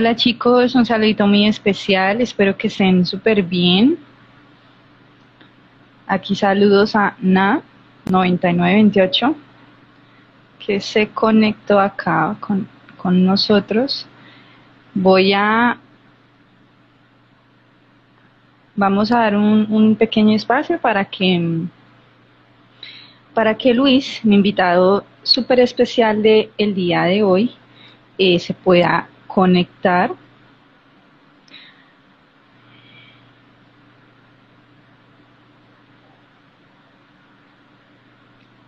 Hola chicos, un saludito muy especial, espero que estén súper bien. Aquí saludos a Na9928, que se conectó acá con, nosotros. Voy a... Vamos a dar un, pequeño espacio para que, para que Luis, mi invitado súper especial del el día de hoy, eh, se pueda conectar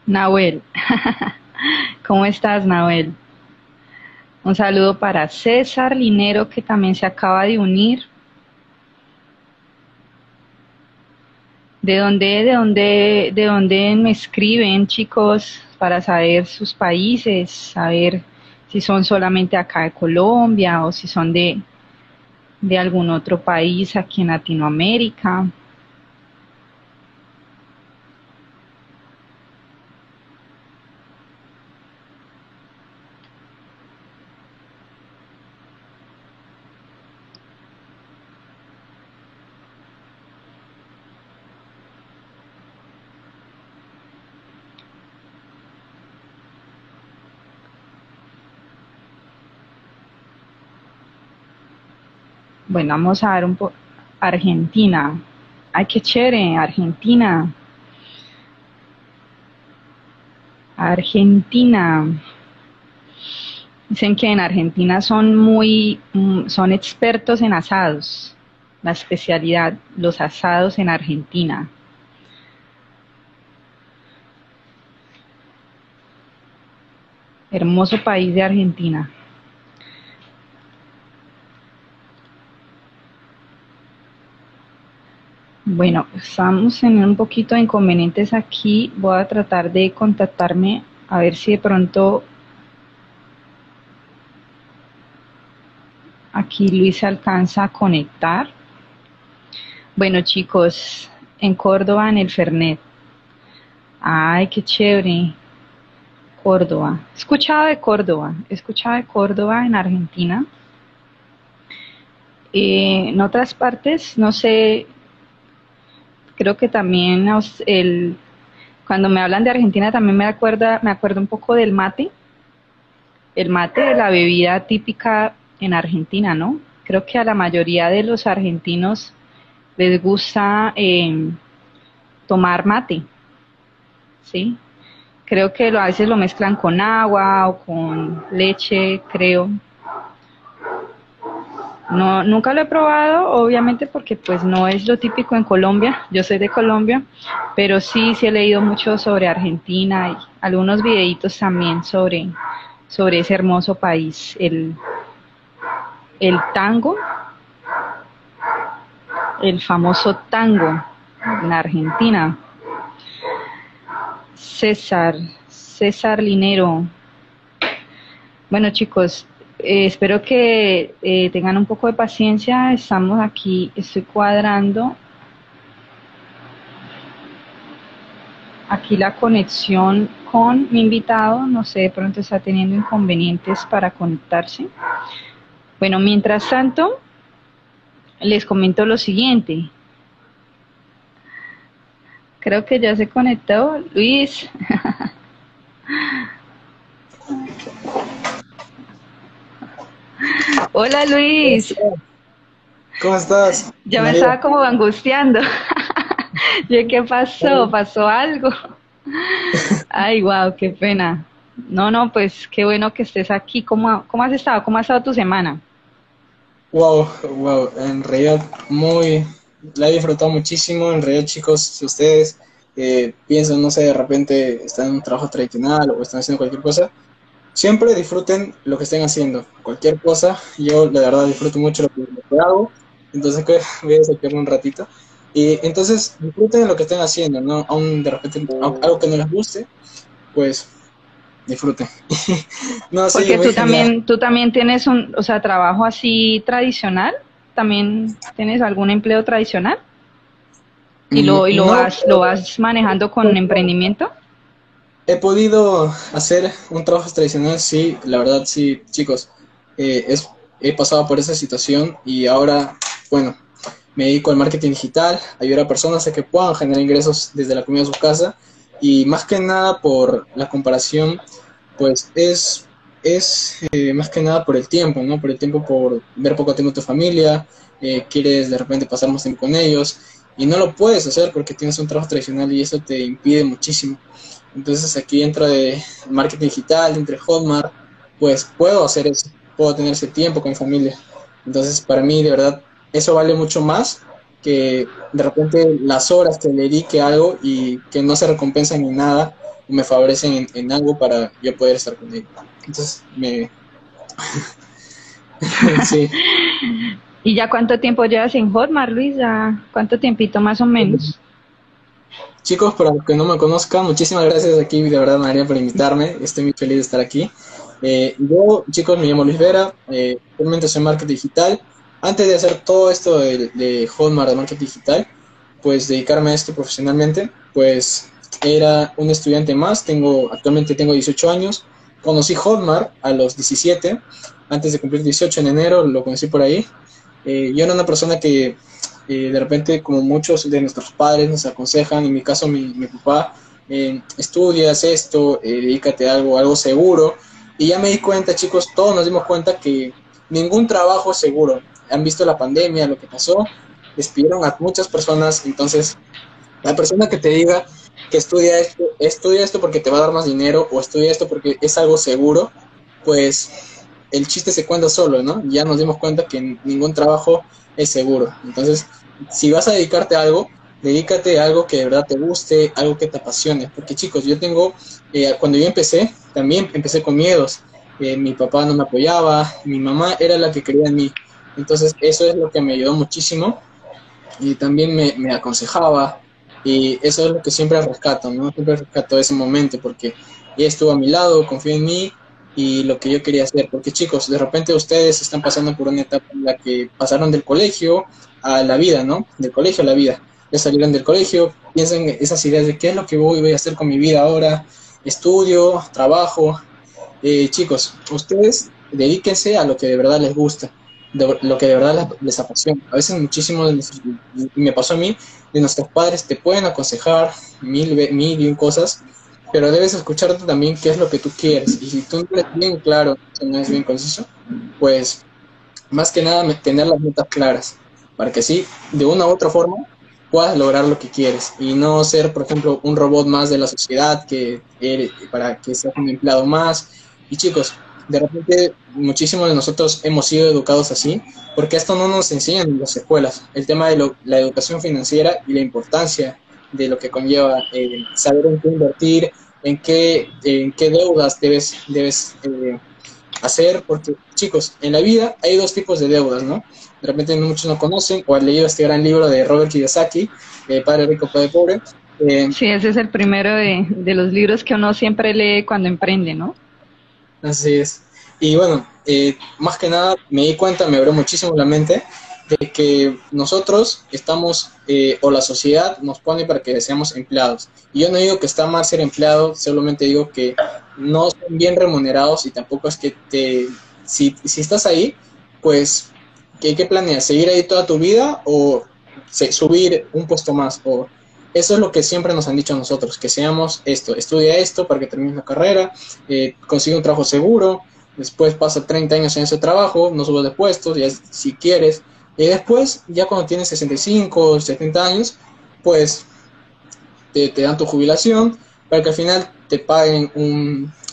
Nahuel. ¿Cómo estás, Nahuel? Un saludo para César Linero, que también se acaba de unir. ¿De dónde, de dónde, de dónde me escriben, chicos, para saber sus países, saber si son solamente acá de Colombia o si son de, de algún otro país aquí en Latinoamérica. Bueno, vamos a ver un poco. Argentina. Ay, qué chévere, Argentina. Argentina. Dicen que en Argentina son muy, mm, son expertos en asados. La especialidad, los asados en Argentina. Hermoso país de Argentina. Bueno, estamos en un poquito de inconvenientes aquí. Voy a tratar de contactarme a ver si de pronto aquí Luis alcanza a conectar. Bueno, chicos, en Córdoba, en el Fernet. Ay, qué chévere. Córdoba. He escuchado de Córdoba. He escuchado de Córdoba en Argentina. Eh, en otras partes, no sé, creo que también el, cuando me hablan de Argentina también me acuerda, me acuerdo un poco del mate, el mate, la bebida típica en Argentina, ¿no? Creo que a la mayoría de los argentinos les gusta em, tomar mate, ¿sí? Creo que a veces lo mezclan con agua o con leche, creo. No, nunca lo he probado, obviamente porque pues no es lo típico en Colombia, yo soy de Colombia, pero sí, sí he leído mucho sobre Argentina y algunos videitos también sobre, sobre ese hermoso país, el, el tango. el famoso tango en Argentina. César, César Linero. Bueno chicos, eh, espero que eh, tengan un poco de paciencia. Estamos aquí, estoy cuadrando aquí la conexión con mi invitado. No sé, de pronto está teniendo inconvenientes para conectarse. Bueno, mientras tanto, les comento lo siguiente. Creo que ya se conectó Luis. Hola Luis. ¿Cómo estás? Ya me estaba como angustiando. ¿qué pasó? ¿Pasó algo? Ay, wow, qué pena. No, no, pues qué bueno que estés aquí. ¿Cómo, cómo has estado? ¿Cómo ha estado tu semana? Wow, wow, en realidad muy, la he disfrutado muchísimo. En realidad, chicos, si ustedes eh, piensan, no sé, de repente están en un trabajo tradicional o están haciendo cualquier cosa, siempre disfruten lo que estén haciendo, cualquier cosa. Yo, la verdad, disfruto mucho lo que, hago, entonces voy a sacarme un ratito. Y entonces disfruten lo que estén haciendo, ¿no? Aún de repente algo que no les guste, pues disfruten. no, Porque tú también, tú también tienes un, o sea, trabajo así tradicional, también tienes algún empleo tradicional y lo, y lo, vas, lo vas manejando con emprendimiento. He podido hacer un trabajo tradicional, sí, la verdad, sí, chicos. Eh, he pasado por esa situación y ahora, bueno, me dedico al marketing digital, ayudar a personas a que puedan generar ingresos desde la comida de su casa y más que nada por la comparación, pues es, es eh, más que nada por el tiempo, ¿no? Por el tiempo, por ver poco tiempo tu familia, eh, quieres de repente pasar más tiempo con ellos y no lo puedes hacer porque tienes un trabajo tradicional y eso te impide muchísimo. Entonces aquí dentro de marketing digital, entre Hotmart, pues puedo hacer eso, puedo tener ese tiempo con mi familia. Entonces para mí de verdad eso vale mucho más que de repente las horas que le dedique a algo y que no se recompensan en nada o me favorecen en, algo para yo poder estar con él. Entonces, me... sí. ¿Y ya cuánto tiempo llevas en Hotmart, Luis? ¿Cuánto tiempito más o menos? Chicos, para los que no me conozcan, muchísimas gracias aquí, de verdad, María, por invitarme. Estoy muy feliz de estar aquí. Eh, yo, chicos, me llamo Luis Vera, eh, actualmente soy marketing digital antes de hacer todo esto de, de Hotmart, de marketing digital, pues dedicarme a esto profesionalmente, pues era un estudiante más, tengo, actualmente tengo 18 años, conocí Hotmart a los 17, antes de cumplir 18 en enero, lo conocí por ahí. Eh, yo era una persona que eh, de repente, como muchos de nuestros padres nos aconsejan, en mi caso mi, mi papá, eh, estudias esto, dedícate a algo, algo seguro. Y ya me di cuenta, chicos, todos nos dimos cuenta que ningún trabajo es seguro han visto la pandemia, lo que pasó, despidieron a muchas personas, entonces la persona que te diga que estudia esto, estudia esto porque te va a dar más dinero o estudia esto porque es algo seguro, pues el chiste se cuenta solo, ¿no? Ya nos dimos cuenta que ningún trabajo es seguro. Entonces, si vas a dedicarte a algo, dedícate a algo que de verdad te guste, algo que te apasione. Porque chicos, yo tengo, eh, cuando yo empecé, también empecé con miedos. Eh, mi papá no me apoyaba, mi mamá era la que quería en mí. Entonces eso es lo que me ayudó muchísimo y también me, aconsejaba y eso es lo que siempre rescato, ¿no? Siempre rescato ese momento porque ella estuvo a mi lado, confió en mí y lo que yo quería hacer. Porque chicos, de repente ustedes están pasando por una etapa en la que pasaron del colegio a la vida, ¿no? Del colegio a la vida. Ya salieron del colegio, piensan esas ideas de qué es lo que voy, a hacer con mi vida ahora, estudio, trabajo. Eh, chicos, ustedes dedíquense a lo que de verdad les gusta lo que de verdad les apasiona. A veces muchísimo, y me pasó a mí, de nuestros padres te pueden aconsejar mil, mil y un cosas, pero debes escucharte también qué es lo que tú quieres. Y si tú no eres bien claro, no es bien conciso, pues más que nada tener las metas claras, para que sí, de una u otra forma, puedas lograr lo que quieres y no ser, por ejemplo, un robot más de la sociedad que para que seas un empleado más. Y chicos, de repente muchísimos de nosotros hemos sido educados así, porque esto no nos enseñan en las escuelas, el tema de la educación financiera y la importancia de lo que conlleva eh, saber en qué invertir, en qué, en qué deudas debes, debes eh, hacer, porque chicos, en la vida hay dos tipos de deudas, ¿no? De repente muchos no conocen o han leído este gran libro de Robert Kiyosaki, Padre Rico, Padre Pobre. Eh, sí, ese es el primero de, de, los libros que uno siempre lee cuando emprende, ¿no? Así es. Y bueno, eh, más que nada me di cuenta, me abrió muchísimo la mente de que nosotros estamos, eh, o la sociedad nos pone para que seamos empleados. Y yo no digo que está mal ser empleado, solamente digo que no son bien remunerados y tampoco es que te, si, si estás ahí, pues, ¿qué, ¿qué, planeas? ¿Seguir ahí toda tu vida o subir un puesto más? O, eso es lo que siempre nos han dicho a nosotros, que seamos esto, estudia esto para que termines la carrera, eh, consigue un trabajo seguro, después pasa 30 años en ese trabajo, no subas de puestos, ya si quieres, y después, ya cuando tienes 65 o 70 años, pues te, dan tu jubilación para que al final te paguen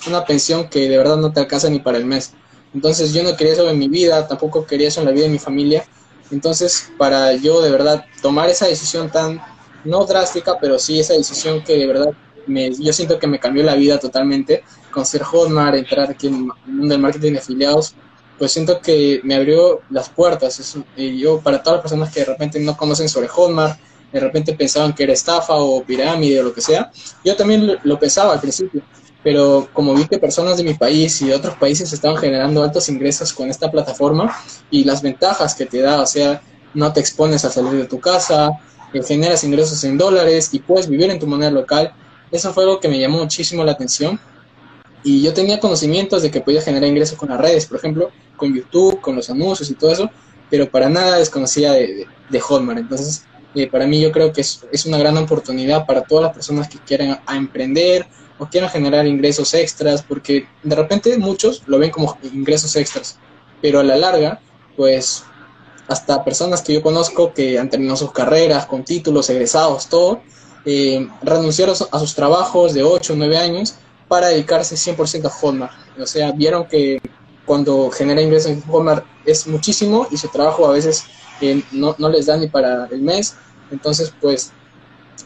una pensión que de verdad no te alcanza ni para el mes. Entonces yo no quería eso en mi vida, tampoco quería eso en la vida de mi familia. Entonces para yo de verdad tomar esa decisión tan, no drástica, pero sí esa decisión que de verdad me, yo siento que me cambió la vida totalmente, con ser Hotmart, entrar aquí en el mundo del marketing de afiliados, pues siento que me abrió las puertas. y yo, para todas las personas que de repente no conocen sobre Hotmart, de repente pensaban que era estafa o pirámide o lo que sea, yo también lo, pensaba al principio, pero como vi que personas de mi país y de otros países estaban generando altos ingresos con esta plataforma y las ventajas que te da, o sea, no te expones a salir de tu casa, eh, generas ingresos en dólares y puedes vivir en tu moneda local, eso fue algo que me llamó muchísimo la atención y yo tenía conocimientos de que podía generar ingresos con las redes, por ejemplo, con YouTube, con los anuncios y todo eso, pero para nada desconocía de, de, Hotmart. Entonces, eh, para mí yo creo que es, es, una gran oportunidad para todas las personas que quieran emprender o quieran generar ingresos extras, porque de repente muchos lo ven como ingresos extras, pero a la larga, pues hasta personas que yo conozco que han terminado sus carreras con títulos, egresados, todo, eh, renunciaron a sus trabajos de 8 o 9 años para dedicarse 100% a Hotmart. O sea, vieron que cuando genera ingresos en Hotmart es muchísimo y su trabajo a veces eh, no, no, les da ni para el mes. Entonces, pues,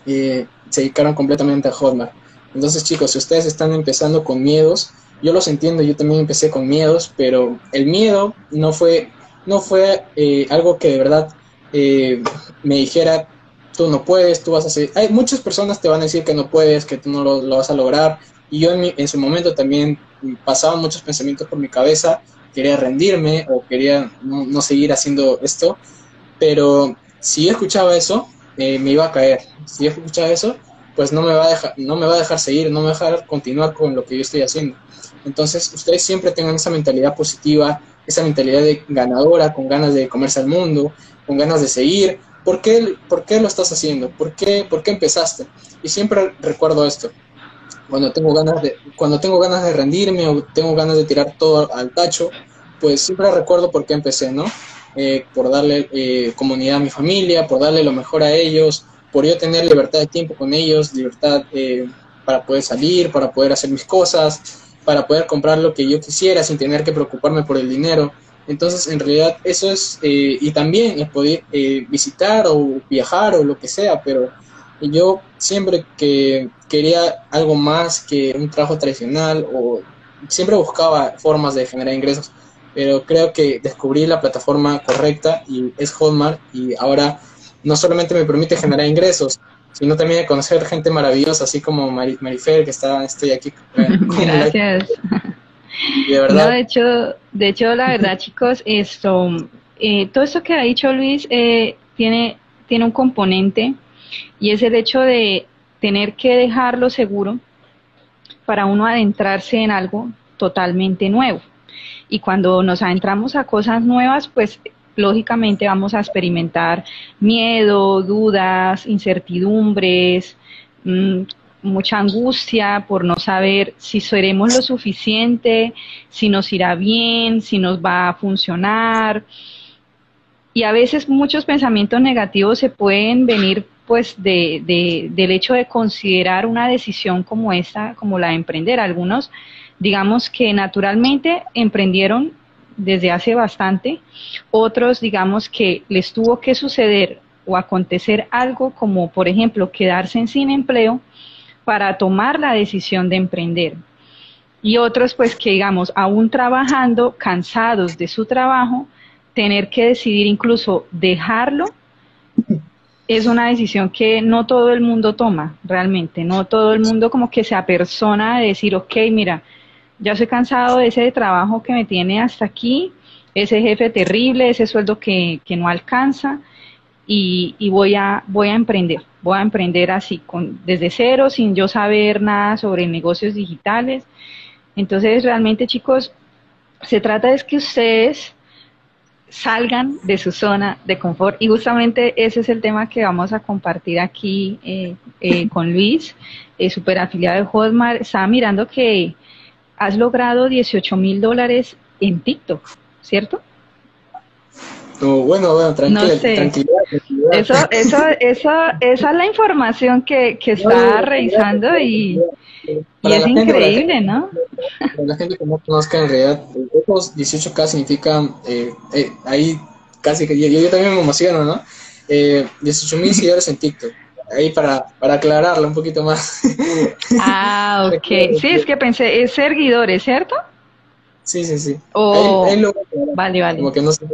eh, se dedicaron completamente a Hotmart. Entonces, chicos, si ustedes están empezando con miedos, yo los entiendo, yo también empecé con miedos, pero el miedo no fue, no fue eh, algo que de verdad me dijera, tú no puedes, tú vas a hacer... Hay muchas personas te van a decir que no puedes, que tú no lo, lo vas a lograr, y yo en, en su momento también pasaban muchos pensamientos por mi cabeza, quería rendirme o quería no, seguir haciendo esto, pero si yo escuchaba eso, eh, me iba a caer. Si yo escuchaba eso, pues no me, va a dejar, no me va a dejar seguir, no me va a dejar continuar con lo que yo estoy haciendo. Entonces, ustedes siempre tengan esa mentalidad positiva, esa mentalidad de ganadora, con ganas de comerse al mundo, con ganas de seguir. ¿Por qué, por qué lo estás haciendo? ¿Por qué, ¿Por qué empezaste? Y siempre recuerdo esto cuando tengo ganas de cuando tengo ganas de rendirme o tengo ganas de tirar todo al tacho pues siempre recuerdo por qué empecé no eh, por darle eh, comunidad a mi familia por darle lo mejor a ellos por yo tener libertad de tiempo con ellos libertad eh, para poder salir para poder hacer mis cosas para poder comprar lo que yo quisiera sin tener que preocuparme por el dinero. Entonces en realidad eso es y también es poder visitar o viajar o lo que sea pero yo siempre que quería algo más que un trabajo tradicional o siempre buscaba formas de generar ingresos, pero creo que descubrí la plataforma correcta y es Hotmart y ahora no solamente me permite generar ingresos, sino también conocer gente maravillosa, así como Marifer, que está, estoy aquí. Gracias. de verdad. de hecho, de hecho, la verdad, chicos, esto, eh, todo esto que ha dicho Luis eh, tiene, tiene un componente y es el hecho de tener que dejarlo seguro para uno adentrarse en algo totalmente nuevo. Y cuando nos adentramos a cosas nuevas, pues lógicamente vamos a experimentar miedo, dudas, incertidumbres, mm, mucha angustia por no saber si seremos lo suficiente, si nos irá bien, si nos va a funcionar. Y a veces muchos pensamientos negativos se pueden venir pues de, de, del hecho de considerar una decisión como esta, como la de emprender. Algunos, digamos que naturalmente emprendieron desde hace bastante, otros, digamos que les tuvo que suceder o acontecer algo como, por ejemplo, quedarse sin empleo para tomar la decisión de emprender. y otros pues que digamos, aún trabajando, cansados de su trabajo, tener que decidir incluso dejarlo, es una decisión que no todo el mundo toma realmente, no todo el mundo como que se apersona de decir, ok, mira, ya estoy cansado de ese trabajo que me tiene hasta aquí, ese jefe terrible, ese sueldo que, que no alcanza, y, y, voy, a, voy a emprender, voy a emprender así, con, desde cero, sin yo saber nada sobre negocios digitales. Entonces, realmente, chicos, se trata de que ustedes salgan de su zona de confort y justamente ese es el tema que vamos a compartir aquí eh, eh, con Luis, eh, super afiliado de Hotmart. Estaba mirando que has logrado 18 mil dólares en TikTok, ¿cierto? Bueno, bueno, tranquilidad, Eso, eso, eso, esa es la información que, que está revisando y, y es increíble, ¿no? Para la gente que no conozca, en realidad, esos 18K significan, eh, eh, ahí casi que yo, yo, también me emociono, ¿no? Eh, 18 mil seguidores en TikTok. Ahí para, para aclararlo un poquito más. Ah, ok. Sí, es que pensé, es seguidores, ¿cierto? Sí, sí, sí. Oh, vale, vale. Como que no se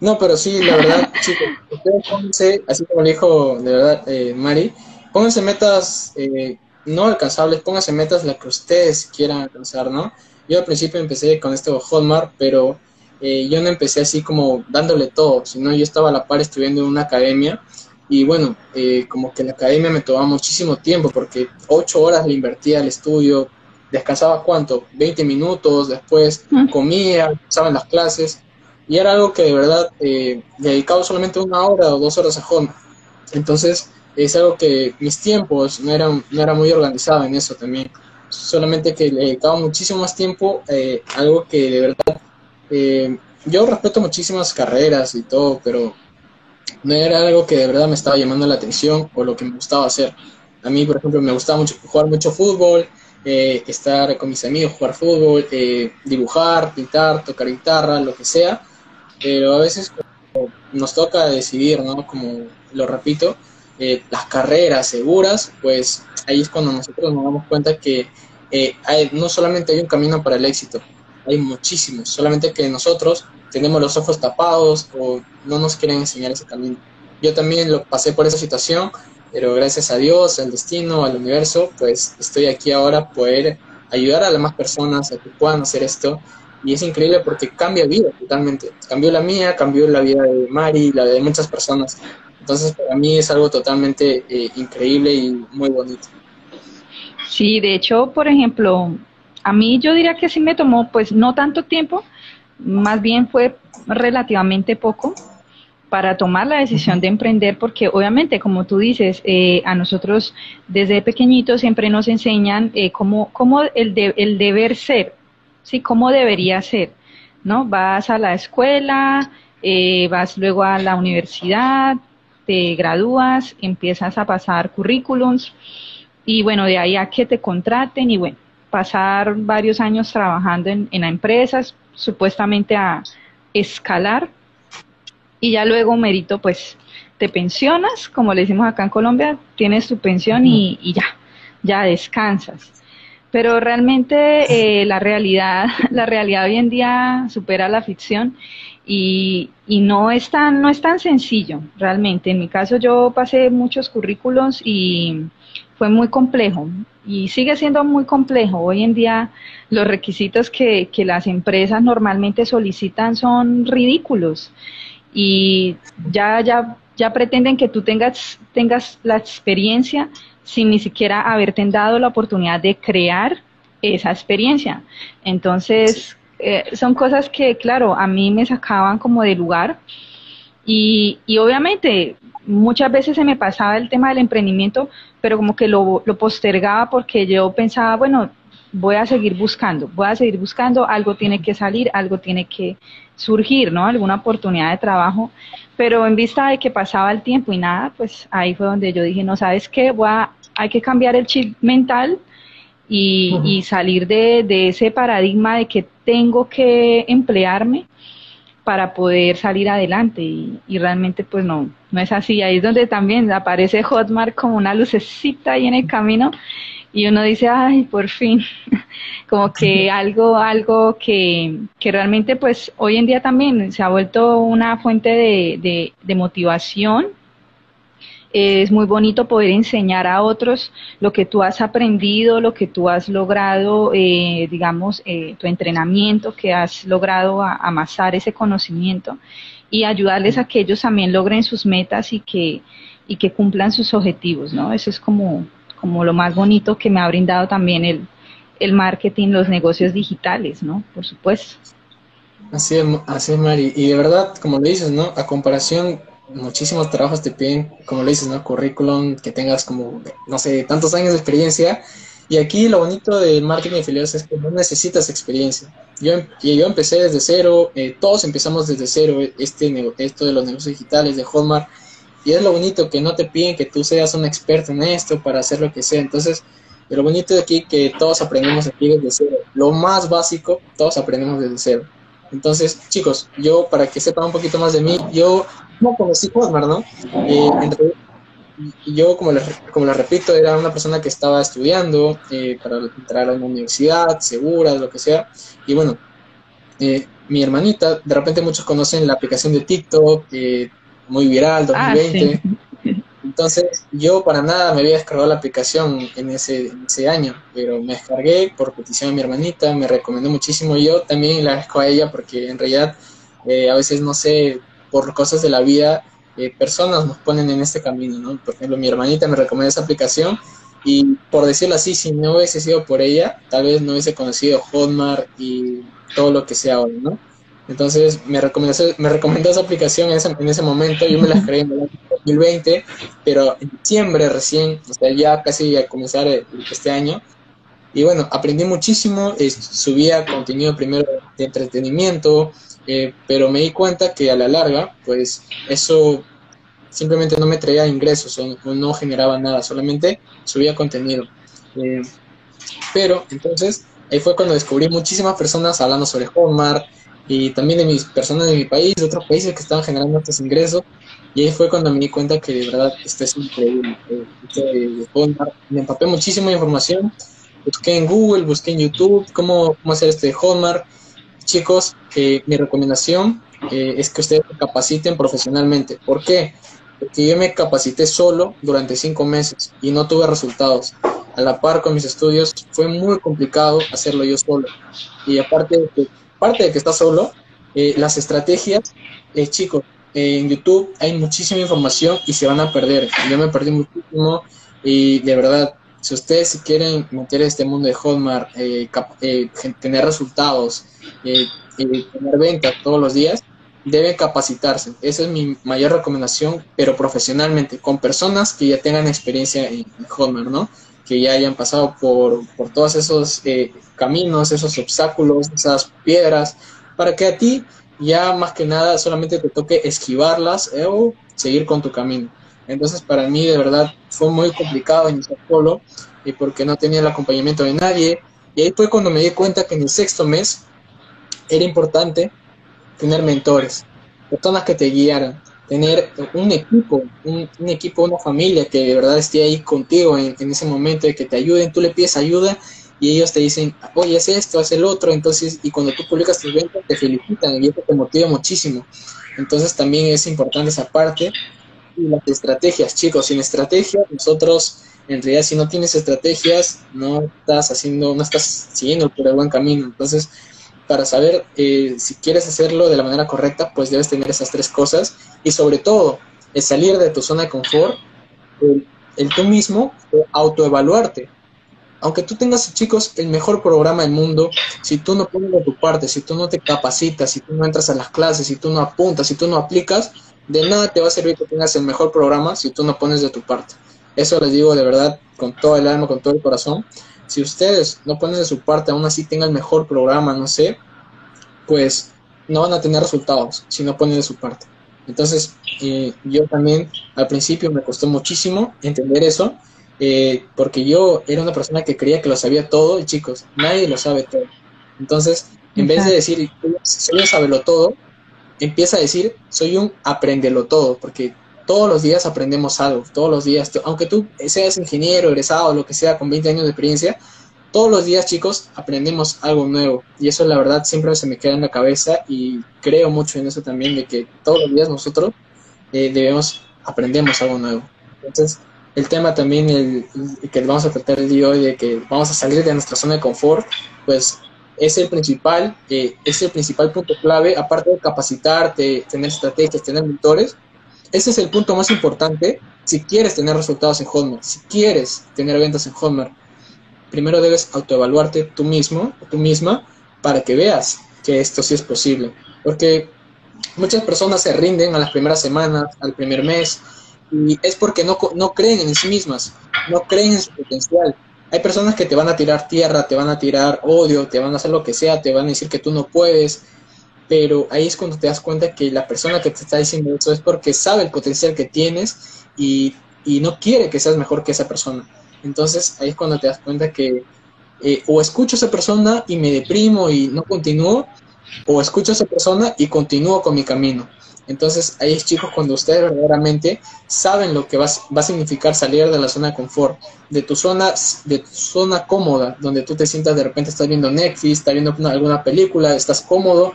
no, pero sí, la verdad, chicos, ustedes pónganse, así como le dijo de verdad eh, Mari, pónganse metas eh, no alcanzables, pónganse metas las que ustedes quieran alcanzar, ¿no? Yo al principio empecé con esto Hotmart, pero eh, yo no empecé así como dándole todo, sino yo estaba a la par estudiando en una academia y bueno, eh, como que la academia me tomaba muchísimo tiempo porque ocho horas le invertía al estudio, descansaba cuánto, 20 minutos, después comía, en las clases y era algo que de verdad eh, dedicaba solamente una hora o dos horas a home. Entonces, es algo que mis tiempos no eran, no era muy organizado en eso también. Solamente que le dedicaba muchísimo más tiempo eh, algo que de verdad. Eh, yo respeto muchísimas carreras y todo, pero no era algo que de verdad me estaba llamando la atención o lo que me gustaba hacer. A mí, por ejemplo, me gustaba mucho jugar mucho fútbol, eh, estar con mis amigos, jugar fútbol, eh, dibujar, pintar, tocar guitarra, lo que sea pero a veces nos toca decidir, ¿no? Como lo repito, eh, las carreras seguras, pues ahí es cuando nosotros nos damos cuenta que eh, no solamente hay un camino para el éxito, hay muchísimos, solamente que nosotros tenemos los ojos tapados o no nos quieren enseñar ese camino. Yo también lo pasé por esa situación, pero gracias a Dios, al destino, al universo, pues estoy aquí ahora poder ayudar a las más personas a que puedan hacer esto y es increíble porque cambia vida totalmente. Cambió la mía, cambió la vida de Mari, la de muchas personas. Entonces, para mí es algo totalmente eh, increíble y muy bonito. Sí, de hecho, por ejemplo, a mí yo diría que sí me tomó, pues no tanto tiempo, más bien fue relativamente poco para tomar la decisión de emprender, porque obviamente, como tú dices, eh, a nosotros desde pequeñitos siempre nos enseñan eh, cómo, cómo el, de, el deber ser, ¿sí? ¿Cómo debería ser? ¿No? Vas a la escuela, eh, vas luego a la universidad, te gradúas, empiezas a pasar currículums y bueno, de ahí a que te contraten y bueno, pasar varios años trabajando en, en empresas, supuestamente a escalar y ya luego merito pues te pensionas, como le decimos acá en Colombia, tienes tu pensión y, y ya, ya descansas. Pero realmente eh, la realidad, la realidad hoy en día supera la ficción y, y, no es tan, no es tan sencillo, realmente. En mi caso yo pasé muchos currículos y fue muy complejo y sigue siendo muy complejo. Hoy en día los requisitos que, que las empresas normalmente solicitan son ridículos y ya, ya, ya pretenden que tú tengas, tengas la experiencia sin ni siquiera haberte dado la oportunidad de crear esa experiencia. Entonces, eh, son cosas que, claro, a mí me sacaban como de lugar y, y, obviamente muchas veces se me pasaba el tema del emprendimiento, pero como que lo, lo postergaba porque yo pensaba, bueno, voy a seguir buscando, voy a seguir buscando, algo tiene que salir, algo tiene que surgir, ¿no? Alguna oportunidad de trabajo, pero en vista de que pasaba el tiempo y nada, pues ahí fue donde yo dije, no sabes qué, voy a hay que cambiar el chip mental y, salir de, ese paradigma de que tengo que emplearme para poder salir adelante. Y, realmente pues no, no es así. Ahí es donde también aparece Hotmart como una lucecita ahí en el camino y uno dice, ay, por fin, como que algo, algo que, que, realmente pues hoy en día también se ha vuelto una fuente de, de, motivación. Es muy bonito poder enseñar a otros lo que tú has aprendido, lo que tú has logrado, eh, digamos, eh, tu entrenamiento, que has logrado amasar ese conocimiento y ayudarles a que ellos también logren sus metas y que, y que cumplan sus objetivos, ¿no? Eso es como, como lo más bonito que me ha brindado también el, el marketing, los negocios digitales, ¿no? Por supuesto. Así es, así es, Mari. Y de verdad, como lo dices, ¿no? A comparación, muchísimos trabajos te piden, como lo dices, ¿no? Currículum, que tengas como, no sé, tantos años de experiencia. Y aquí lo bonito del marketing de afiliados es que no necesitas experiencia. Yo, yo empecé desde cero, eh, todos empezamos desde cero, este, esto de los negocios digitales, de Hotmart y es lo bonito que no te piden que tú seas un experto en esto para hacer lo que sea. Entonces, lo bonito de aquí que todos aprendemos aquí desde cero. Lo más básico, todos aprendemos desde cero. Entonces, chicos, yo para que sepan un poquito más de mí, yo no conocí Hotmart, ¿no? Eh, yo, como les, como les repito, era una persona que estaba estudiando eh, para entrar a una universidad, segura, lo que sea. Y bueno, eh, mi hermanita, de repente muchos conocen la aplicación de TikTok, eh, muy viral, 2020. Ah, Entonces, yo para nada me había descargado la aplicación en ese, ese año, pero me descargué por petición de mi hermanita, me recomendó muchísimo. Y yo también la agradezco a ella porque en realidad eh, a veces, no sé, por cosas de la vida, eh, personas nos ponen en este camino, ¿no? Por ejemplo, mi hermanita me recomendó esa aplicación y por decirlo así, si no hubiese sido por ella, tal vez no hubiese conocido Hotmart y todo lo que sea ahora, ¿no? Entonces me recomendó, me recomendó esa aplicación en ese, en ese momento, yo me la creé en el 2020, pero en diciembre recién, o sea, ya casi a comenzar este año. Y bueno, aprendí muchísimo, subía contenido primero de entretenimiento, eh, pero me di cuenta que a la larga, pues eso simplemente no me traía ingresos o, no generaba nada, solamente subía contenido. Eh, pero entonces ahí fue cuando descubrí muchísimas personas hablando sobre Hotmart, y también de mis personas de mi país, de otros países que estaban generando estos ingresos. Y ahí fue cuando me di cuenta que de verdad esto es increíble. Eh, me empapé muchísima información. Busqué en Google, busqué en YouTube cómo, cómo hacer este Hotmart. Chicos, eh, mi recomendación eh, es que ustedes se capaciten profesionalmente. ¿Por qué? Porque yo me capacité solo durante cinco meses y no tuve resultados. A la par con mis estudios fue muy complicado hacerlo yo solo. Y aparte de que parte de que está solo, eh, las estrategias, eh, chicos, en YouTube hay muchísima información y se van a perder. Yo me perdí muchísimo y de verdad, si ustedes quieren meter este mundo de Hotmart, eh, tener resultados, tener ventas todos los días, deben capacitarse. Esa es mi mayor recomendación, pero profesionalmente, con personas que ya tengan experiencia en, en Hotmart, ¿no? Que ya hayan pasado por, por todos esos caminos, esos obstáculos, esas piedras, para que a ti ya más que nada solamente te toque esquivarlas eh, o seguir con tu camino. Entonces para mí de verdad fue muy complicado iniciar solo y porque no tenía el acompañamiento de nadie. Y ahí fue cuando me di cuenta que en el sexto mes era importante tener mentores, personas que te guiaran, tener un equipo, un, equipo, una familia que de verdad esté ahí contigo en, ese momento de que te ayuden, tú le pides ayuda y ellos te dicen, oye, es esto, es el otro, entonces, y cuando tú publicas tus ventas te felicitan y eso te motiva muchísimo. Entonces también es importante esa parte. Y las estrategias, chicos, sin estrategia, nosotros, en realidad, si no tienes estrategias, no estás haciendo, no estás siguiendo por el buen camino. Entonces, para saber eh, si quieres hacerlo de la manera correcta, pues debes tener esas tres cosas. Y sobre todo, el salir de tu zona de confort, el, el tú mismo autoevaluarte aunque tú tengas, chicos, el mejor programa del mundo, si tú no pones de tu parte, si tú no te capacitas, si tú no entras a las clases, si tú no apuntas, si tú no aplicas, de nada te va a servir que tengas el mejor programa si tú no pones de tu parte. Eso les digo de verdad, con todo el alma, con todo el corazón. Si ustedes no ponen de su parte, aún así tengan el mejor programa, no sé, pues no van a tener resultados si no ponen de su parte. Entonces, eh, yo también al principio me costó muchísimo entender eso, eh, porque yo era una persona que creía que lo sabía todo y chicos, nadie lo sabe todo. Entonces, en vez de decir soy un sabelo todo, empieza a decir soy un aprendelo todo, porque todos los días aprendemos algo, todos los días, aunque tú seas ingeniero, egresado, lo que sea, con 20 años de experiencia, todos los días, chicos, aprendemos algo nuevo. Y eso, la verdad, siempre se me queda en la cabeza y creo mucho en eso también, de que todos los días nosotros eh, debemos, aprendemos algo nuevo. Entonces, el tema también el, que vamos a tratar el día hoy, de que vamos a salir de nuestra zona de confort, pues es el principal, eh, es el principal punto clave, aparte de capacitarte, tener estrategias, tener mentores, ese es el punto más importante si quieres tener resultados en Hotmart, si quieres tener ventas en Hotmart primero debes autoevaluarte tú mismo o tú misma para que veas que esto sí es posible. Porque muchas personas se rinden a las primeras semanas, al primer mes, y es porque no, no creen en sí mismas, no creen en su potencial. Hay personas que te van a tirar tierra, te van a tirar odio, te van a hacer lo que sea, te van a decir que tú no puedes, pero ahí es cuando te das cuenta que la persona que te está diciendo eso es porque sabe el potencial que tienes y, y no quiere que seas mejor que esa persona. Entonces ahí es cuando te das cuenta que eh, o escucho a esa persona y me deprimo y no continúo, o escucho a esa persona y continúo con mi camino. Entonces ahí es chicos cuando ustedes verdaderamente saben lo que va, va, a significar salir de la zona de confort, de tu zona, de tu zona cómoda, donde tú te sientas de repente estás viendo Netflix, estás viendo alguna película, estás cómodo,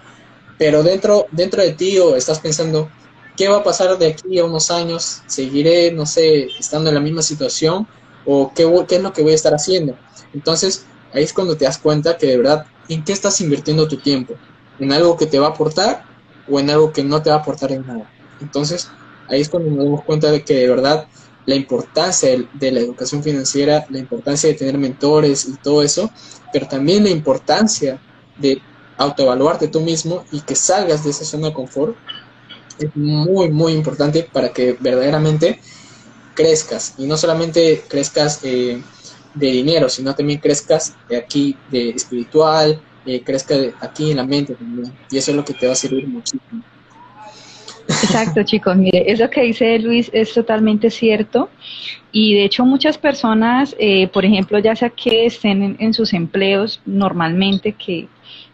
pero dentro, dentro de ti o estás pensando, ¿qué va a pasar de aquí a unos años? ¿Seguiré, no sé, estando en la misma situación? o qué, qué, es lo que voy a estar haciendo. Entonces, ahí es cuando te das cuenta que de verdad, ¿en qué estás invirtiendo tu tiempo? ¿En algo que te va a aportar o en algo que no te va a aportar en nada? Entonces, ahí es cuando nos damos cuenta de que de verdad la importancia de, la educación financiera, la importancia de tener mentores y todo eso, pero también la importancia de autoevaluarte tú mismo y que salgas de esa zona de confort es muy, muy importante para que verdaderamente crezcas y no solamente crezcas eh, de dinero, sino también crezcas de aquí de espiritual, eh, crezca aquí en la mente también. Y eso es lo que te va a servir muchísimo. Exacto, chicos. Mire, eso que dice Luis es totalmente cierto. Y de hecho muchas personas, eh, por ejemplo, ya sea que estén en, sus empleos normalmente, que,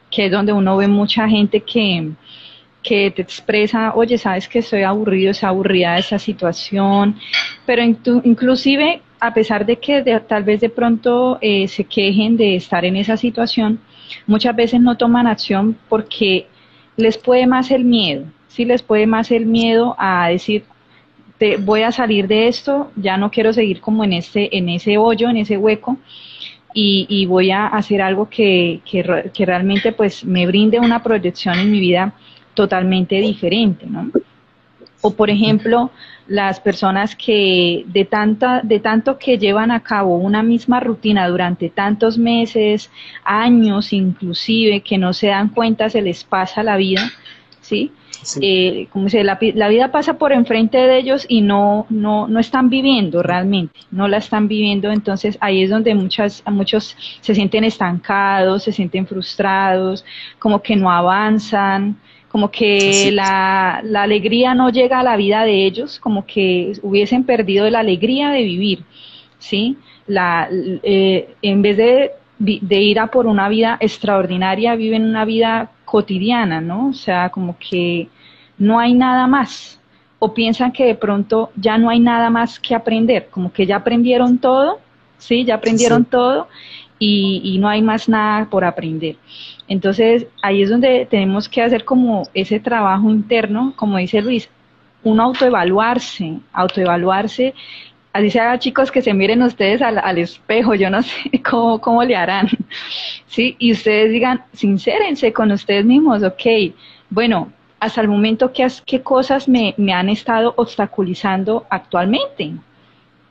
que es donde uno ve mucha gente que, que te expresa, oye, sabes que estoy aburrido, es aburrida esa situación, pero inclusive a pesar de que tal vez de pronto eh, se quejen de estar en esa situación, muchas veces no toman acción porque les puede más el miedo, sí les puede más el miedo a decir, te, voy a salir de esto, ya no quiero seguir como en, este, en ese hoyo, en ese hueco, y, y voy a hacer algo que, que, que realmente pues me brinde una proyección en mi vida totalmente diferente, ¿no? O por ejemplo, las personas que de tanta, de tanto que llevan a cabo una misma rutina durante tantos meses, años inclusive, que no se dan cuenta, se les pasa la vida, ¿sí? Eh, como se, la, la, vida pasa por enfrente de ellos y no, no, no están viviendo realmente, no la están viviendo, entonces ahí es donde muchas, muchos se sienten estancados, se sienten frustrados, como que no avanzan, como que la, la, alegría no llega a la vida de ellos, como que hubiesen perdido la alegría de vivir, ¿sí? La, eh, en vez de, de, ir a por una vida extraordinaria, viven una vida cotidiana, ¿no? O sea, como que no hay nada más, o piensan que de pronto ya no hay nada más que aprender, como que ya aprendieron todo, ¿sí? Ya aprendieron todo y, y no hay más nada por aprender. Entonces, ahí es donde tenemos que hacer como ese trabajo interno, como dice Luis, uno autoevaluarse, autoevaluarse, así sea chicos que se miren ustedes al, espejo, yo no sé cómo, cómo le harán, ¿sí? Y ustedes digan, sincérense con ustedes mismos, ok, bueno, hasta el momento, ¿qué, qué cosas me, me han estado obstaculizando actualmente?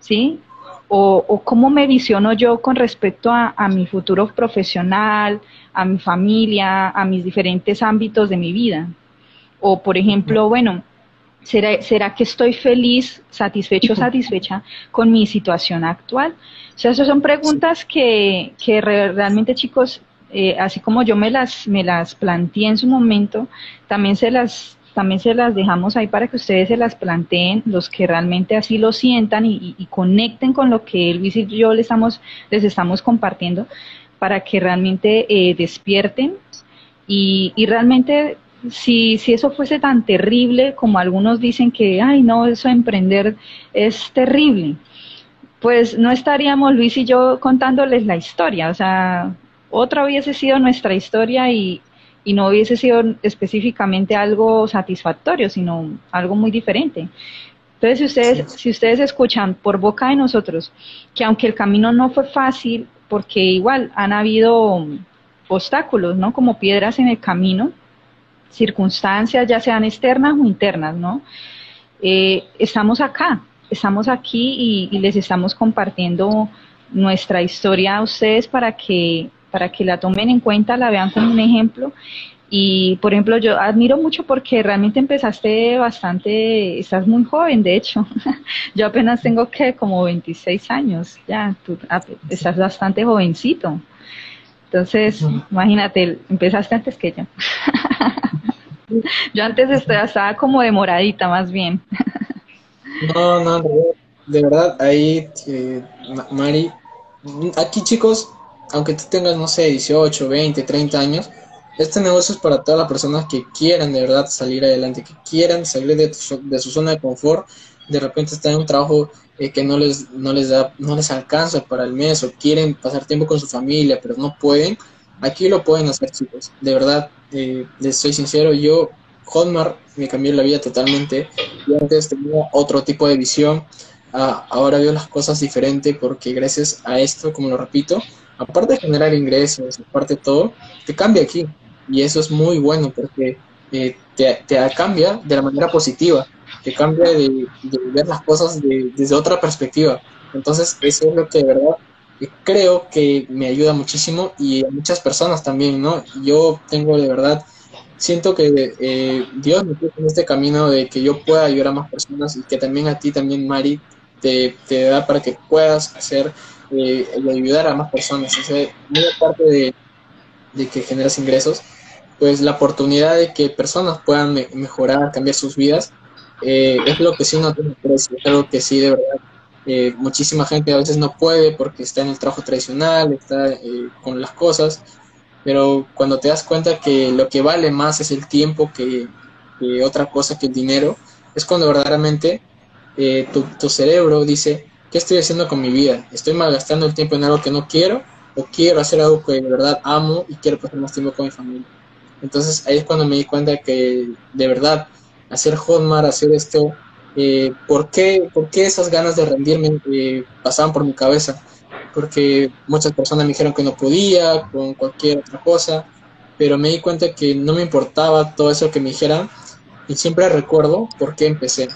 ¿Sí? o, cómo me visiono yo con respecto a, mi futuro profesional, a mi familia, a mis diferentes ámbitos de mi vida. O, por ejemplo, bueno, ¿será, será que estoy feliz, satisfecho, satisfecha con mi situación actual? O sea, esas son preguntas que, que realmente, chicos, eh, así como yo me las, me las planteé en su momento, también se las también se las dejamos ahí para que ustedes se las planteen, los que realmente así lo sientan y, conecten con lo que Luis y yo les estamos, les estamos compartiendo, para que realmente eh, despierten y, realmente si, si eso fuese tan terrible como algunos dicen que, ay, no, eso emprender es terrible, pues no estaríamos Luis y yo contándoles la historia, o sea, otra hubiese sido nuestra historia y, y no hubiese sido específicamente algo satisfactorio, sino algo muy diferente. Entonces, si ustedes, si ustedes escuchan por boca de nosotros que aunque el camino no fue fácil, porque igual han habido obstáculos, ¿no? Como piedras en el camino, circunstancias, ya sean externas o internas, ¿no? Eh, estamos acá, estamos aquí y, les estamos compartiendo nuestra historia a ustedes para que, para que la tomen en cuenta, la vean como un ejemplo. Y, por ejemplo, yo admiro mucho porque realmente empezaste bastante, estás muy joven, de hecho. yo apenas tengo que como 26 años, ya, tú estás bastante jovencito. Entonces, imagínate, empezaste antes que yo. yo antes estaba como demoradita más bien. no, no, de verdad, ahí, eh, Mari, aquí chicos, aunque tú tengas, no sé, 18, 20, 30 años, este negocio es para todas las personas que quieran de verdad salir adelante, que quieran salir de, de su zona de confort, de repente están en un trabajo eh, que no les, no les da, no les alcanza para el mes o quieren pasar tiempo con su familia, pero no pueden, aquí lo pueden hacer, chicos. De verdad, eh, les soy sincero, yo, Hotmart, me cambió la vida totalmente. Yo antes tenía otro tipo de visión, ah, ahora veo las cosas diferente porque gracias a esto, como lo repito, aparte de generar ingresos, aparte de todo, te cambia aquí. Y eso es muy bueno porque eh, te, te cambia de la manera positiva cambia de, ver las cosas desde otra perspectiva. Entonces, eso es lo que de verdad creo que me ayuda muchísimo y a muchas personas también, ¿no? Yo tengo de verdad, siento que eh, Dios me puso en este camino de que yo pueda ayudar a más personas y que también a ti, también Mari, te, te da para que puedas hacer eh, y ayudar a más personas. O sea, muy aparte de, de que generas ingresos, pues la oportunidad de que personas puedan mejorar, cambiar sus vidas, eh, es lo que sí no tiene precio, es algo que sí de verdad eh, muchísima gente a veces no puede porque está en el trabajo tradicional, está eh, con las cosas, pero cuando te das cuenta que lo que vale más es el tiempo que, otra cosa que el dinero, es cuando verdaderamente tu, tu cerebro dice, ¿qué estoy haciendo con mi vida? ¿Estoy malgastando el tiempo en algo que no quiero? ¿O quiero hacer algo que de verdad amo y quiero pasar más tiempo con mi familia? Entonces ahí es cuando me di cuenta que de verdad hacer Hotmart, hacer esto, eh, ¿por, qué, ¿por, qué, esas ganas de rendirme eh, pasaban por mi cabeza? Porque muchas personas me dijeron que no podía, con cualquier otra cosa, pero me di cuenta que no me importaba todo eso que me dijeran y siempre recuerdo por qué empecé,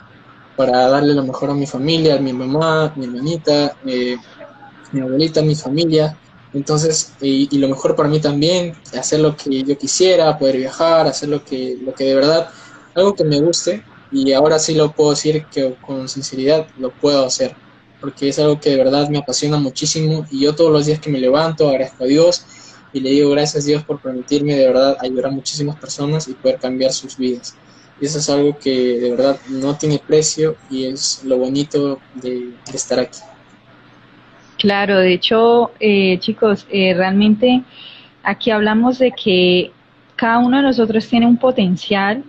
para darle lo mejor a mi familia, a mi mamá, mi hermanita, eh, mi abuelita, mi familia. Entonces, y, y, lo mejor para mí también, hacer lo que yo quisiera, poder viajar, hacer lo que, lo que de verdad algo que me guste y ahora sí lo puedo decir que con sinceridad lo puedo hacer porque es algo que de verdad me apasiona muchísimo y yo todos los días que me levanto agradezco a Dios y le digo gracias a Dios por permitirme de verdad ayudar a muchísimas personas y poder cambiar sus vidas. Y eso es algo que de verdad no tiene precio y es lo bonito de, estar aquí. Claro, de hecho, eh, chicos, eh, realmente aquí hablamos de que cada uno de nosotros tiene un potencial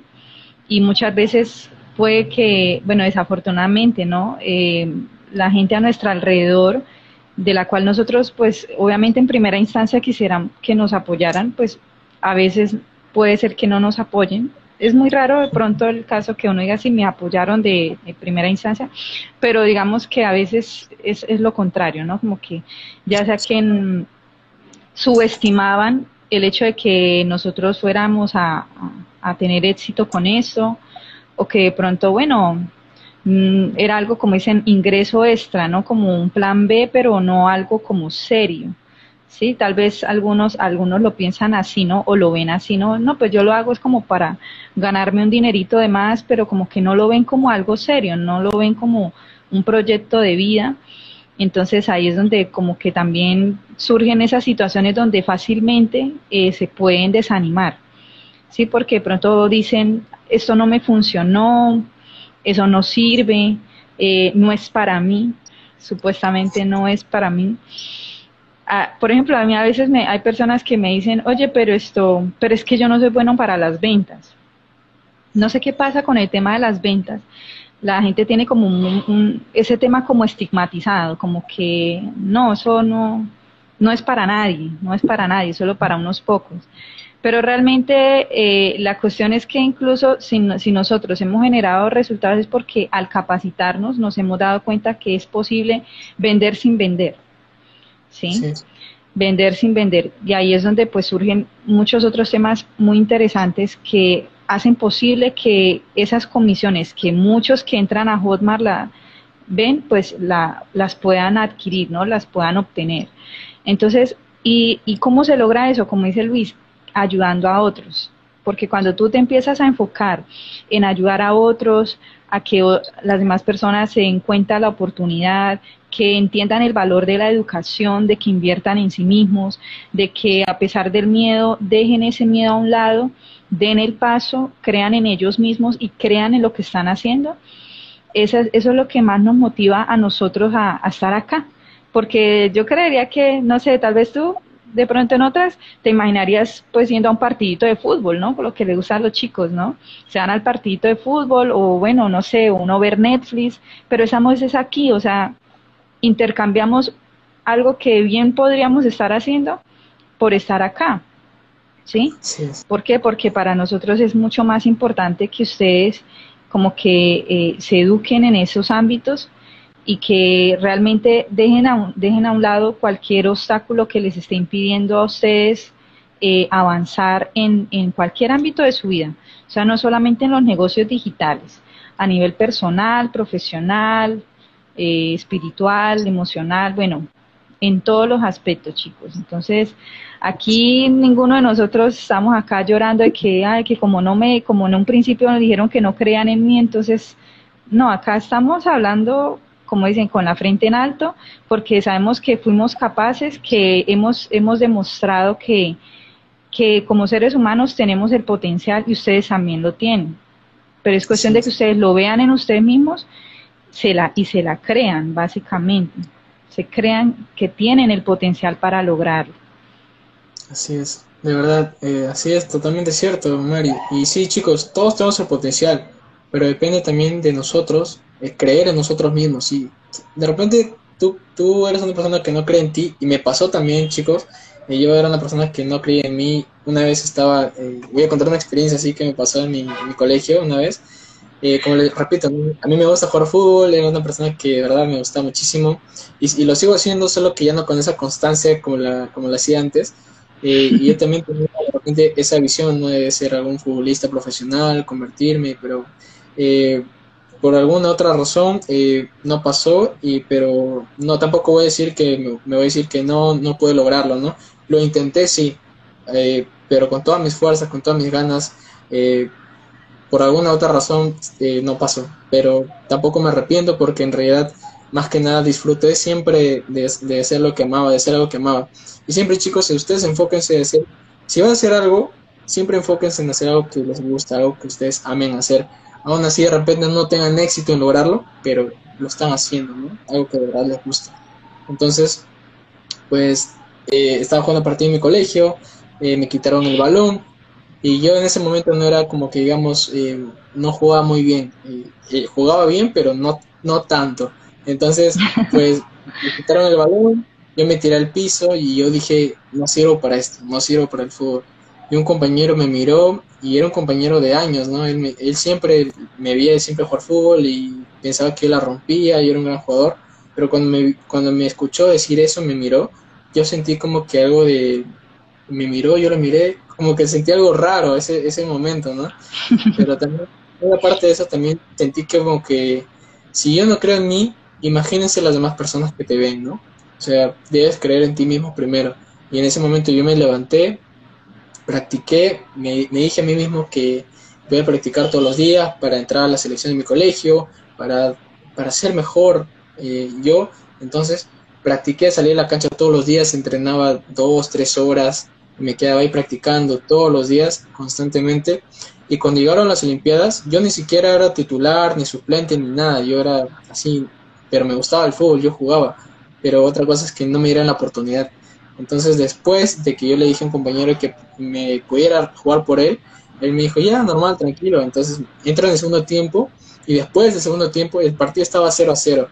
y muchas veces puede que, bueno, desafortunadamente, ¿no? Eh, la gente a nuestro alrededor, de la cual nosotros, pues, obviamente en primera instancia quisieran que nos apoyaran, pues a veces puede ser que no nos apoyen. Es muy raro de pronto el caso que uno diga si me apoyaron de, primera instancia, pero digamos que a veces es, es, lo contrario, ¿no? Como que ya sea que subestimaban el hecho de que nosotros fuéramos a a tener éxito con eso, o que de pronto, bueno, mm, era algo como dicen ingreso extra, ¿no? Como un plan B, pero no algo como serio. Sí, tal vez algunos algunos lo piensan así, ¿no? O lo ven así, ¿no? No, pues yo lo hago es como para ganarme un dinerito de más, pero como que no lo ven como algo serio, no lo ven como un proyecto de vida. Entonces ahí es donde como que también surgen esas situaciones donde fácilmente eh, se pueden desanimar. ¿Sí? Porque de pronto dicen, esto no me funcionó, eso no sirve, eh, no es para mí, supuestamente no es para mí. Ah, por ejemplo, a mí a veces me, hay personas que me dicen, oye, pero esto, pero es que yo no soy bueno para las ventas. no sé qué pasa con el tema de las ventas. La gente tiene como un, ese tema como estigmatizado, como que no, eso no, no es para nadie, no es para nadie, solo para unos pocos. Pero realmente eh, la cuestión es que incluso si, si, nosotros hemos generado resultados es porque al capacitarnos nos hemos dado cuenta que es posible vender sin vender. ¿sí? Vender sin vender. Y ahí es donde pues surgen muchos otros temas muy interesantes que hacen posible que esas comisiones que muchos que entran a Hotmart la ven, pues la, las puedan adquirir, ¿no? Las puedan obtener. Entonces, ¿y, ¿y cómo se logra eso? Como dice Luis, ayudando a otros. Porque cuando tú te empiezas a enfocar en ayudar a otros, a que las demás personas se den cuenta de la oportunidad, que entiendan el valor de la educación, de que inviertan en sí mismos, de que a pesar del miedo, dejen ese miedo a un lado, den el paso, crean en ellos mismos y crean en lo que están haciendo. Eso, eso es lo que más nos motiva a nosotros a, a estar acá. Porque yo creería que, no sé, tal vez tú de pronto en otras te imaginarías pues yendo a un partidito de fútbol, ¿no? Por lo que le gusta a los chicos, ¿no? Se van al partidito de fútbol o bueno, no sé, uno ver Netflix, pero esa es aquí, o sea, intercambiamos algo que bien podríamos estar haciendo por estar acá. ¿Sí? sí. ¿Por qué? Porque para nosotros es mucho más importante que ustedes como que eh, se eduquen en esos ámbitos y que realmente dejen a un, dejen a un lado cualquier obstáculo que les esté impidiendo a ustedes eh, avanzar en, en cualquier ámbito de su vida. O sea, no solamente en los negocios digitales, a nivel personal, profesional, eh, espiritual, emocional, bueno, en todos los aspectos, chicos. Entonces, aquí ninguno de nosotros estamos acá llorando de que, ay, que como no me, como en un principio nos dijeron que no crean en mí, entonces, no, acá estamos hablando, como dicen, con la frente en alto, porque sabemos que fuimos capaces, que hemos, hemos demostrado que, que como seres humanos tenemos el potencial y ustedes también lo tienen. Pero es cuestión de que ustedes lo vean en ustedes mismos se la, y se la crean, básicamente. Se crean que tienen el potencial para lograrlo. Así es, de verdad, eh, así es, totalmente cierto, Mari. Y sí, chicos, todos tenemos el potencial, pero depende también de nosotros, creer en nosotros mismos. Si de repente tú, tú eres una persona que no cree en ti, y me pasó también, chicos, eh, yo era una persona que no creía en mí. Una vez estaba, eh, voy a contar una experiencia así que me pasó en mi, en mi colegio una vez. Eh, como les repito, a mí me gusta jugar fútbol, era una persona que de verdad me gusta muchísimo y, lo sigo haciendo, solo que ya no con esa constancia como la, como la hacía antes. Eh, y yo también tenía de esa visión ¿no? de ser algún futbolista profesional, convertirme, pero eh, por alguna otra razón no pasó, y, pero no tampoco voy a decir que me, voy a decir que no, no pude lograrlo, ¿no? Lo intenté, sí, pero con todas mis fuerzas, con todas mis ganas por alguna otra razón eh, no pasó, pero tampoco me arrepiento porque en realidad más que nada disfruté siempre de, de, hacer lo que amaba, de hacer algo que amaba. Y siempre chicos, si ustedes enfóquense en hacer, si van a hacer algo, siempre enfóquense en hacer algo que les gusta, algo que ustedes amen hacer. Aún así de repente no tengan éxito en lograrlo, pero lo están haciendo, ¿no? Algo que de verdad les gusta. Entonces, pues eh, estaba jugando partido en mi colegio, eh, me quitaron el balón, y yo en ese momento no era como que, digamos, eh, no jugaba muy bien. Jugaba bien, pero no, no tanto. Entonces, pues, me quitaron el balón, yo me tiré al piso y yo dije, no sirvo para esto, no sirvo para el fútbol. Y un compañero me miró y era un compañero de años, ¿no? Él, él siempre me veía siempre jugar fútbol y pensaba que yo la rompía y era un gran jugador. Pero cuando me, cuando me escuchó decir eso, me miró, yo sentí como que algo de... Me miró, yo lo miré como que sentí algo raro ese, ese momento, ¿no? Pero también, aparte de eso, también sentí que como que si yo no creo en mí, imagínense las demás personas que te ven, ¿no? O sea, debes creer en ti mismo primero. Y en ese momento yo me levanté, practiqué, me, dije a mí mismo que voy a practicar todos los días para entrar a la selección de mi colegio, para, para ser mejor eh, yo. Entonces, practiqué, salí a la cancha todos los días, entrenaba dos, tres horas, me quedaba ahí practicando todos los días, constantemente. Y cuando llegaron las Olimpiadas, yo ni siquiera era titular, ni suplente, ni nada. Yo era así, pero me gustaba el fútbol, yo jugaba. Pero otra cosa es que no me dieran la oportunidad. Entonces, después de que yo le dije a un compañero que me pudiera jugar por él, Él me dijo, ya, normal, tranquilo. Entonces entra en el segundo tiempo y después del segundo tiempo el partido estaba 0 a 0.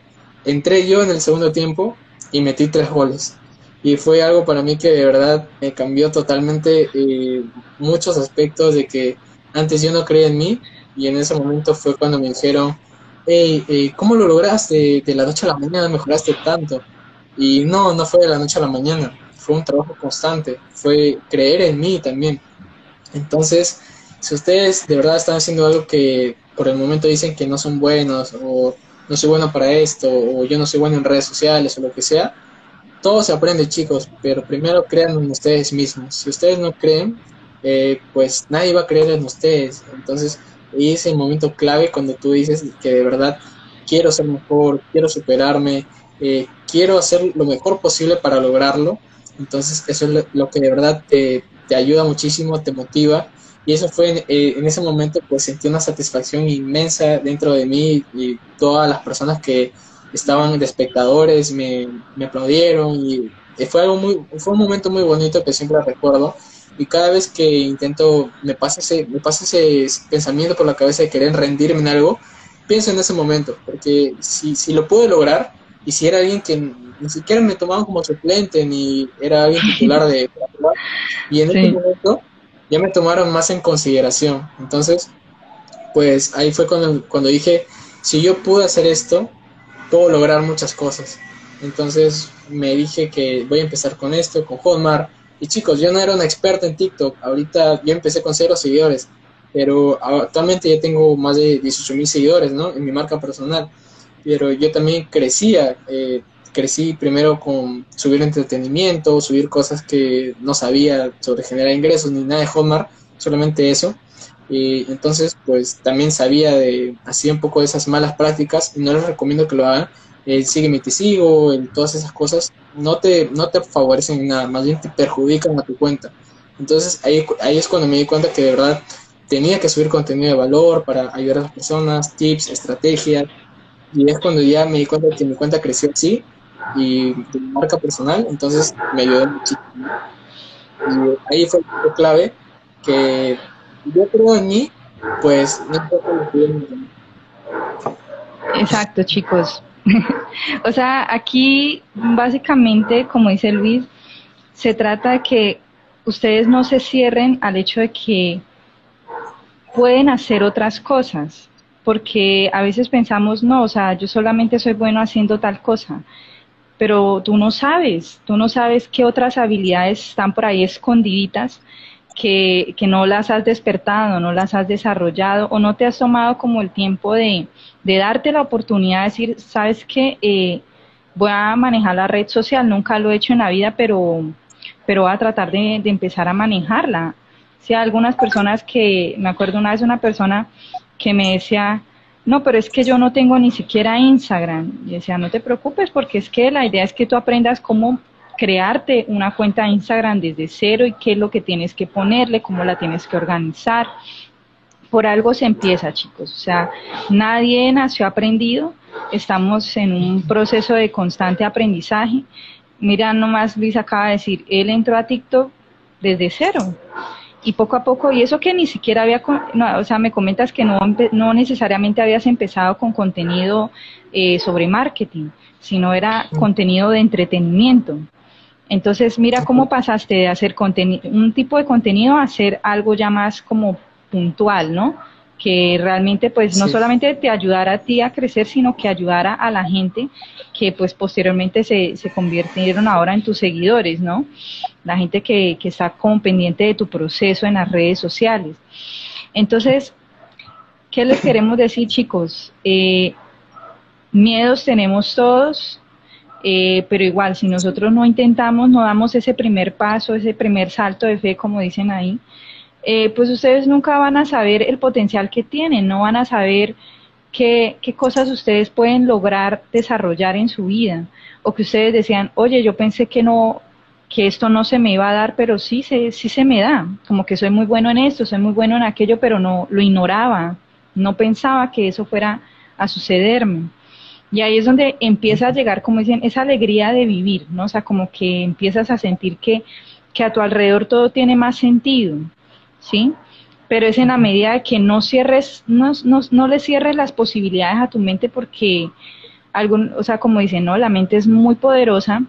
Entré yo en el segundo tiempo y metí tres goles. Y fue algo para mí que de verdad me cambió totalmente eh, muchos aspectos de que antes yo no creía en mí y en ese momento fue cuando me dijeron, hey, ¿cómo lo lograste? De la noche a la mañana mejoraste tanto. Y no, no fue de la noche a la mañana, fue un trabajo constante, fue creer en mí también. Entonces, si ustedes de verdad están haciendo algo que por el momento dicen que no son buenos o no soy bueno para esto o yo no soy bueno en redes sociales o lo que sea, todo se aprende chicos, pero primero crean en ustedes mismos. Si ustedes no creen, eh, pues nadie va a creer en ustedes. Entonces, es el momento clave cuando tú dices que de verdad quiero ser mejor, quiero superarme, eh, quiero hacer lo mejor posible para lograrlo. Entonces eso es lo, que de verdad te, te, ayuda muchísimo, te motiva. Y eso fue eh, en ese momento, pues sentí una satisfacción inmensa dentro de mí y todas las personas que estaban de espectadores me, me aplaudieron. Y fue algo muy, fue un momento muy bonito que siempre recuerdo. Y cada vez que intento, me pasa ese, me pasa ese pensamiento por la cabeza de querer rendirme en algo, pienso en ese momento, porque si, si lo puedo lograr, y si era alguien que ni siquiera me tomaban como suplente, ni era alguien titular de... y en ese momento ya me tomaron más en consideración. Entonces, pues ahí fue cuando, cuando dije, si yo pude hacer esto, puedo lograr muchas cosas. Entonces me dije que voy a empezar con esto, con Hotmart, y chicos, yo no era un experto en TikTok, ahorita yo empecé con cero seguidores, pero actualmente ya tengo más de 18 mil seguidores, ¿no? En mi marca personal. Pero yo también crecía, eh, crecí primero con subir entretenimiento, subir cosas que no sabía sobre generar ingresos ni nada de Hotmart, solamente eso. Y entonces, pues también sabía de, así un poco de esas malas prácticas y no les recomiendo que lo hagan el sígueme te sigo, el, todas esas cosas, no te, no te favorecen nada, más bien te perjudican a tu cuenta. Entonces ahí, ahí es cuando me di cuenta que de verdad tenía que subir contenido de valor para ayudar a las personas, tips, estrategias, y es cuando ya me di cuenta que mi cuenta creció así y de marca personal, entonces me ayudó muchísimo. Y ahí fue el clave que yo creo en mí, pues no importa lo que Exacto, chicos. o sea, aquí básicamente, como dice Luis, se trata de que ustedes no se cierren al hecho de que pueden hacer otras cosas, porque a veces pensamos, no, o sea, yo solamente soy bueno haciendo tal cosa, pero tú no sabes, tú no sabes qué otras habilidades están por ahí escondiditas que, que, no las has despertado, no las has desarrollado o no te has tomado como el tiempo de, de darte la oportunidad de decir, sabes que eh, voy a manejar la red social, nunca lo he hecho en la vida, pero, pero voy a tratar de, de empezar a manejarla. Si hay algunas personas que, me acuerdo una vez una persona que me decía, no, pero es que yo no tengo ni siquiera Instagram. Y decía, no te preocupes porque es que la idea es que tú aprendas cómo crearte una cuenta de Instagram desde cero y qué es lo que tienes que ponerle, cómo la tienes que organizar. Por algo se empieza, chicos. O sea, nadie nació aprendido. Estamos en un proceso de constante aprendizaje. Mira, nomás Luis acaba de decir, él entró a TikTok desde cero. Y poco a poco, y eso que ni siquiera había, no, o sea, me comentas que no, no necesariamente habías empezado con contenido eh, sobre marketing, sino era contenido de entretenimiento. Entonces, mira cómo pasaste de hacer un tipo de contenido a hacer algo ya más como puntual, ¿no? Que realmente pues no solamente te ayudara a ti a crecer, sino que ayudara a la gente que pues posteriormente se, se convirtieron ahora en tus seguidores, ¿no? La gente que, que está como pendiente de tu proceso en las redes sociales. Entonces, ¿qué les queremos decir chicos? Eh, miedos tenemos todos, eh, pero igual, si nosotros no intentamos, no damos ese primer paso, ese primer salto de fe, como dicen ahí, eh, pues ustedes nunca van a saber el potencial que tienen, no van a saber qué, qué cosas ustedes pueden lograr desarrollar en su vida. O que ustedes decían, oye, yo pensé que no, que esto no se me iba a dar, pero sí se, sí se me da, como que soy muy bueno en esto, soy muy bueno en aquello, pero no lo ignoraba, no pensaba que eso fuera a sucederme. Y ahí es donde empieza a llegar, como dicen, esa alegría de vivir, ¿no? O sea, como que empiezas a sentir que, que a tu alrededor todo tiene más sentido, ¿sí? pero es en la medida de que no cierres, no, no, no le cierres las posibilidades a tu mente porque, algún, o sea, como dicen, ¿no? La mente es muy poderosa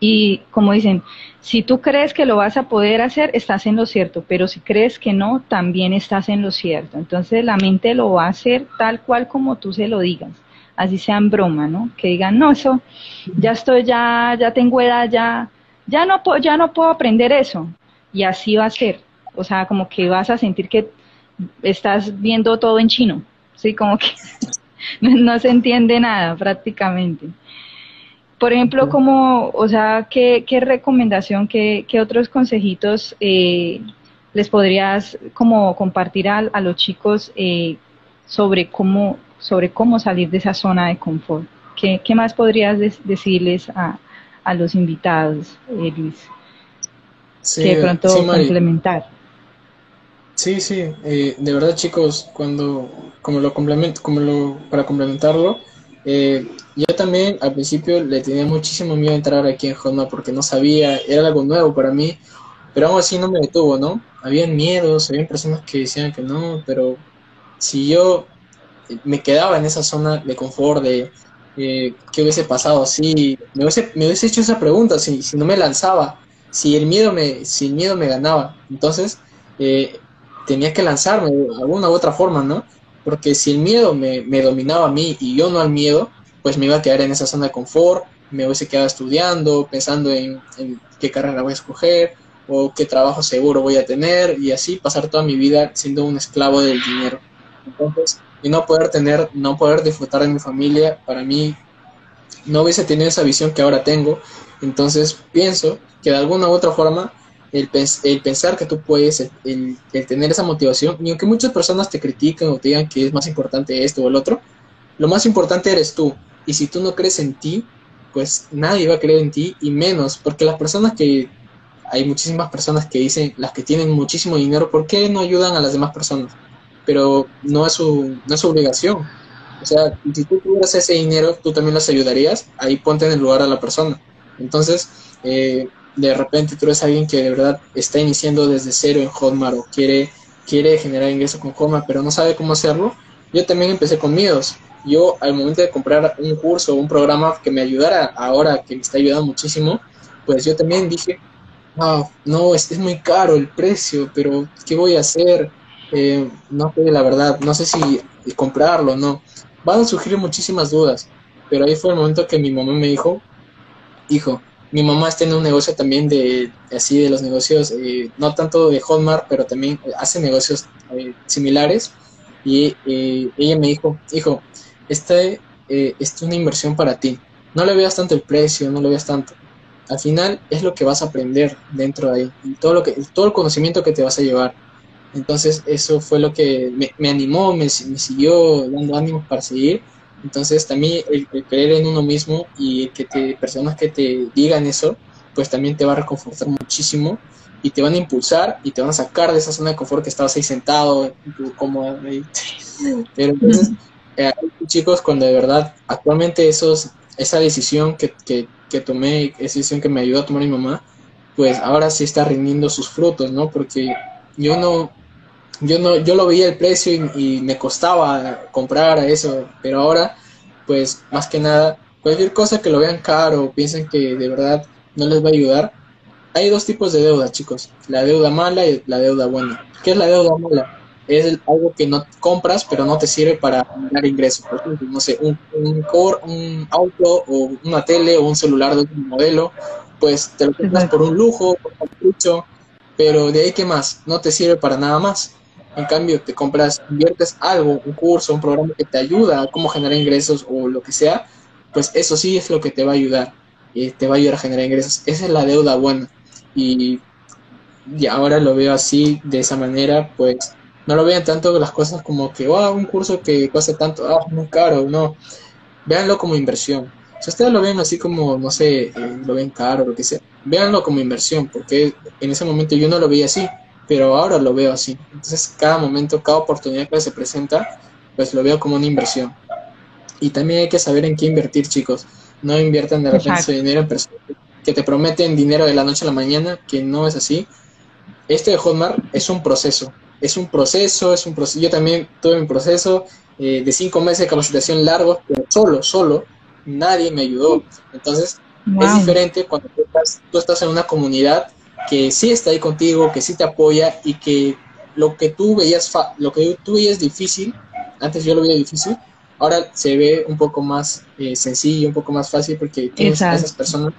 y como dicen, si tú crees que lo vas a poder hacer, estás en lo cierto, pero si crees que no, también estás en lo cierto. Entonces la mente lo va a hacer tal cual como tú se lo digas, así sea en broma, ¿no? Que digan, no, eso, ya estoy, ya, ya tengo edad, ya, ya no, ya no puedo aprender eso. Y así va a ser. O sea, como que vas a sentir que estás viendo todo en chino, ¿sí? Como que no se entiende nada prácticamente. Por ejemplo, como, o sea, ¿qué, qué recomendación, qué, qué, otros consejitos eh, les podrías como compartir a, a los chicos eh, sobre cómo sobre cómo salir de esa zona de confort? ¿Qué, qué más podrías decirles a, a, los invitados, eh, Luis? Sí, que de pronto complementar. Sí, sí, de verdad chicos, cuando, como lo complemento, como lo, para complementarlo, eh, yo también al principio le tenía muchísimo miedo a entrar aquí en Honda porque no sabía, era algo nuevo para mí, pero aún así no me detuvo, ¿no? Habían miedos, habían personas que decían que no, pero si yo me quedaba en esa zona de confort, de eh, qué hubiese pasado si me hubiese, me hubiese hecho esa pregunta, si, si no me lanzaba, si el miedo me, si el miedo me ganaba, entonces eh, tenía que lanzarme de alguna u otra forma, ¿no? Porque si el miedo me, me, dominaba a mí y yo no al miedo, pues me iba a quedar en esa zona de confort, me hubiese quedado estudiando, pensando en, qué carrera voy a escoger o qué trabajo seguro voy a tener y así pasar toda mi vida siendo un esclavo del dinero. Entonces, y no poder tener, no poder disfrutar de mi familia, para mí no hubiese tenido esa visión que ahora tengo. Entonces, pienso que de alguna u otra forma el, pensar que tú puedes, el, tener esa motivación, y aunque muchas personas te critiquen o te digan que es más importante esto o el otro, lo más importante eres tú. Y si tú no crees en ti, pues nadie va a creer en ti y menos, porque las personas que, hay muchísimas personas que dicen, las que tienen muchísimo dinero, ¿por qué no ayudan a las demás personas? Pero no es su, no es su obligación. O sea, si tú tuvieras ese dinero, tú también las ayudarías, ahí ponte en el lugar a la persona. Entonces, eh, de repente tú eres alguien que de verdad está iniciando desde cero en Hotmart o quiere, quiere generar ingresos con Hotmart, pero no sabe cómo hacerlo, yo también empecé con miedos. Yo al momento de comprar un curso o un programa que me ayudara ahora, que me está ayudando muchísimo, pues yo también dije, ah, no, es, es muy caro el precio, pero ¿qué voy a hacer? Eh, no sé, la verdad, no sé si comprarlo o no. Van a surgir muchísimas dudas, pero ahí fue el momento que mi mamá me dijo, hijo, mi mamá está en un negocio también de así de los negocios, eh, no tanto de Hotmart, pero también hace negocios eh, similares. Y eh, ella me dijo, hijo, esta, es una inversión para ti. No le veas tanto el precio, no le veas tanto. Al final es lo que vas a aprender dentro de ahí, y todo, lo que, todo el conocimiento que te vas a llevar. Entonces eso fue lo que me, me animó, me, me, siguió dando ánimos para seguir entonces también el, creer en uno mismo y que te, personas que te digan eso, pues también te va a reconfortar muchísimo y te van a impulsar y te van a sacar de esa zona de confort que estabas ahí sentado, cómodo. Pero entonces, eh, chicos, cuando de verdad, actualmente esos, esa decisión que, que, que tomé, esa decisión que me ayudó a tomar mi mamá, pues ahora sí está rindiendo sus frutos, ¿no? Porque yo no, yo no yo lo veía el precio y, me costaba comprar a eso pero ahora pues más que nada cualquier cosa que lo vean caro o piensen que de verdad no les va a ayudar hay dos tipos de deuda chicos la deuda mala y la deuda buena. Qué es la deuda mala es algo que no compras pero no te sirve para ganar ingresos. Por ejemplo no sé un un, core, un auto o una tele o un celular de un modelo pues te lo compras por un lujo por un capricho pero de ahí qué más no te sirve para nada más en cambio, te compras, inviertes algo, un curso, un programa que te ayuda a cómo generar ingresos o lo que sea, pues eso sí es lo que te va a ayudar. Y te va a ayudar a generar ingresos. Esa es la deuda buena. Y, y ahora lo veo así, de esa manera, pues no lo vean tanto las cosas como que, oh, un curso que cuesta tanto, ah, muy caro, no. Véanlo como inversión. Si ustedes lo ven así como, no sé, eh, lo ven caro, lo que sea, véanlo como inversión, porque en ese momento yo no lo veía así pero ahora lo veo así. Entonces, cada momento, cada oportunidad que se presenta, pues lo veo como una inversión. Y también hay que saber en qué invertir, chicos. No inviertan de repente su dinero en personas que te prometen dinero de la noche a la mañana, que no es así. Este de Hotmart es un proceso. es un proceso, es un proceso. Yo también tuve mi proceso eh, de cinco meses de capacitación largos, pero solo, solo, nadie me ayudó. Entonces, es diferente cuando tú estás, tú estás en una comunidad que sí está ahí contigo, que sí te apoya y que lo que tú veías, lo que tú veías difícil, antes yo lo veía difícil, ahora se ve un poco más eh, sencillo, un poco más fácil porque tienes a esas personas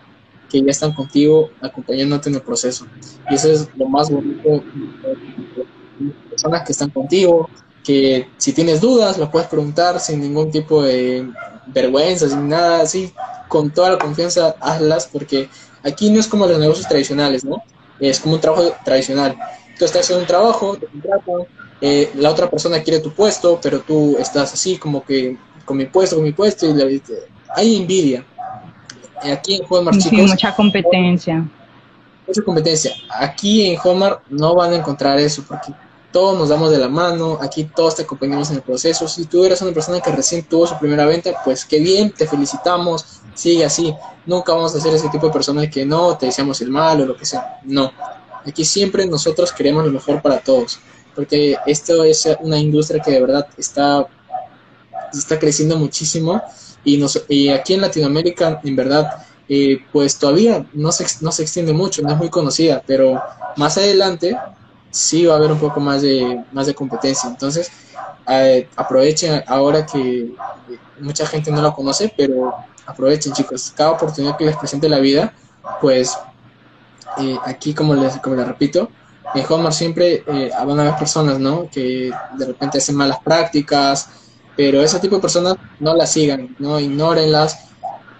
que ya están contigo acompañándote en el proceso. Y eso es lo más bonito, personas que están contigo, que si tienes dudas lo puedes preguntar sin ningún tipo de vergüenza, sin nada así, con toda la confianza hazlas porque aquí no es como los negocios tradicionales, ¿no? Es como un trabajo tradicional. Tú estás haciendo un trabajo, te contratan, eh, la otra persona quiere tu puesto, pero tú estás así como que con mi puesto, con mi puesto, y le, hay envidia. Aquí en Hotmart, chicos. mucha competencia. Mucha competencia. Aquí en Hotmart no van a encontrar eso, porque todos nos damos de la mano, aquí todos te acompañamos en el proceso. Si tú eres una persona que recién tuvo su primera venta, pues qué bien, te felicitamos, sigue así. Nunca vamos a ser ese tipo de personas que no, te deseamos el mal o lo que sea. No. Aquí siempre nosotros queremos lo mejor para todos, porque esto es una industria que de verdad está, está creciendo muchísimo y, nos, y aquí en Latinoamérica, en verdad, eh, pues todavía no se, no se extiende mucho, no es muy conocida, pero más adelante sí va a haber un poco más de, más de competencia. Entonces, eh, aprovechen ahora que mucha gente no lo conoce, pero aprovechen chicos, cada oportunidad que les presente la vida, pues eh, aquí como les, como les repito, en Homer siempre van a haber personas, ¿no? Que de repente hacen malas prácticas, pero ese tipo de personas no las sigan, no ignórenlas,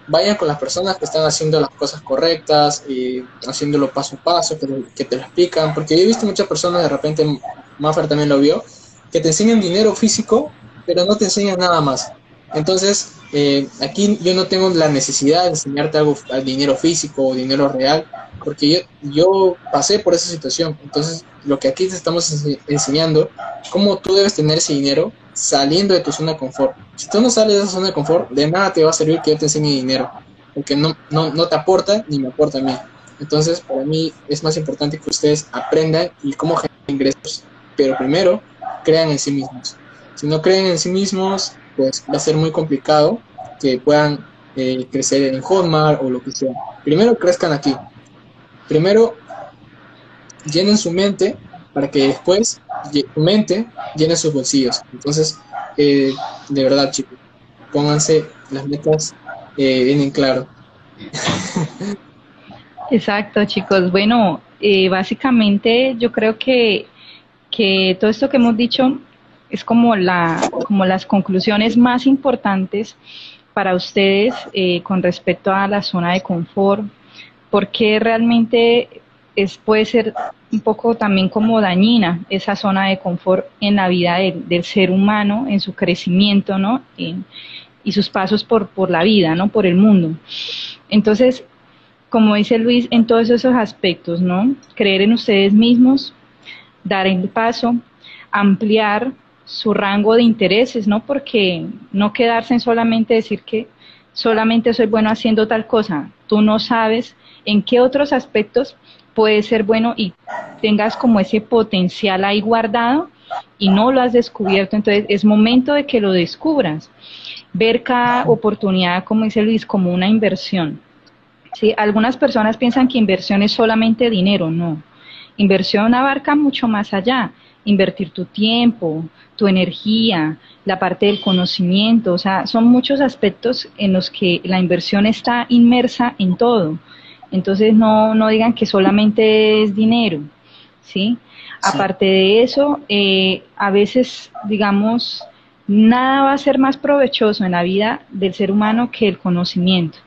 vayan con las personas que están haciendo las cosas correctas, y haciéndolo paso a paso, que, que, te lo explican, porque yo he visto muchas personas, de repente Maffer también lo vio, que te enseñan dinero físico, pero no te enseñan nada más. Entonces, eh, aquí yo no tengo la necesidad de enseñarte algo, al dinero físico o dinero real, porque yo, yo pasé por esa situación. Entonces, lo que aquí te estamos enseñando, cómo tú debes tener ese dinero saliendo de tu zona de confort. Si tú no sales de esa zona de confort, de nada te va a servir que yo te enseñe dinero, porque no, no, no te aporta ni me aporta a mí. Entonces, para mí es más importante que ustedes aprendan y cómo generar ingresos, pero primero crean en sí mismos. Si no creen en sí mismos, pues va a ser muy complicado que puedan eh, crecer en Hotmart o lo que sea. Primero crezcan aquí. Primero llenen su mente para que después mente llene sus bolsillos. Entonces, eh, de verdad, chicos, pónganse las metas eh, bien en claro. Exacto, chicos. Bueno, eh, básicamente yo creo que, que todo esto que hemos dicho es como, la, como las conclusiones más importantes para ustedes eh, con respecto a la zona de confort, porque realmente es, puede ser un poco también como dañina esa zona de confort en la vida del ser humano, en su crecimiento, ¿no? y sus pasos por, por la vida, ¿no? Por el mundo. Entonces, como dice Luis, en todos esos aspectos, ¿no? Creer en ustedes mismos, dar el paso, ampliar su rango de intereses, ¿no? Porque no quedarse en solamente decir que solamente soy bueno haciendo tal cosa. Tú no sabes en qué otros aspectos puede ser bueno y tengas como ese potencial ahí guardado y no lo has descubierto, entonces es momento de que lo descubras. Ver cada oportunidad, como dice Luis, como una inversión. ¿Sí? Algunas personas piensan que inversión es solamente dinero, no. Inversión abarca mucho más allá. Invertir tu tiempo, tu energía, la parte del conocimiento, o sea, son muchos aspectos en los que la inversión está inmersa en todo. Entonces no, no digan que solamente es dinero, ¿sí? Aparte de eso, eh, a veces, digamos, nada va a ser más provechoso en la vida del ser humano que el conocimiento,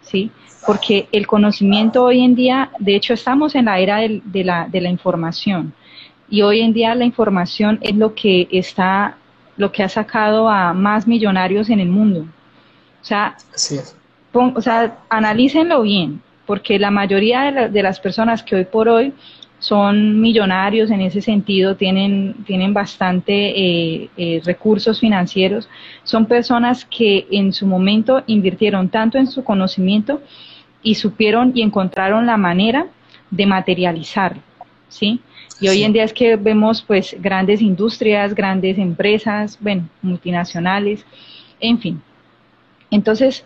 ¿sí? Porque el conocimiento hoy en día, de hecho, estamos en la era de, la, de la información y hoy en día la información es lo que está, lo que ha sacado a más millonarios en el mundo. O sea, o sea analícenlo bien porque la mayoría de, las personas que hoy por hoy son millonarios en ese sentido, tienen, tienen bastante eh, eh, recursos financieros, son personas que en su momento invirtieron tanto en su conocimiento y supieron y encontraron la manera de materializarlo, ¿sí? Y hoy en día es que vemos pues grandes industrias, grandes empresas, bueno, multinacionales, en fin. Entonces,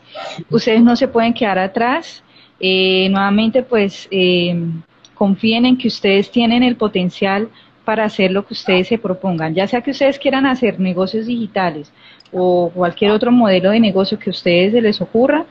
ustedes no se pueden quedar atrás. Eh, nuevamente, pues eh, confíen en que ustedes tienen el potencial para hacer lo que ustedes se propongan, ya sea que ustedes quieran hacer negocios digitales o cualquier otro modelo de negocio que a ustedes se les ocurra.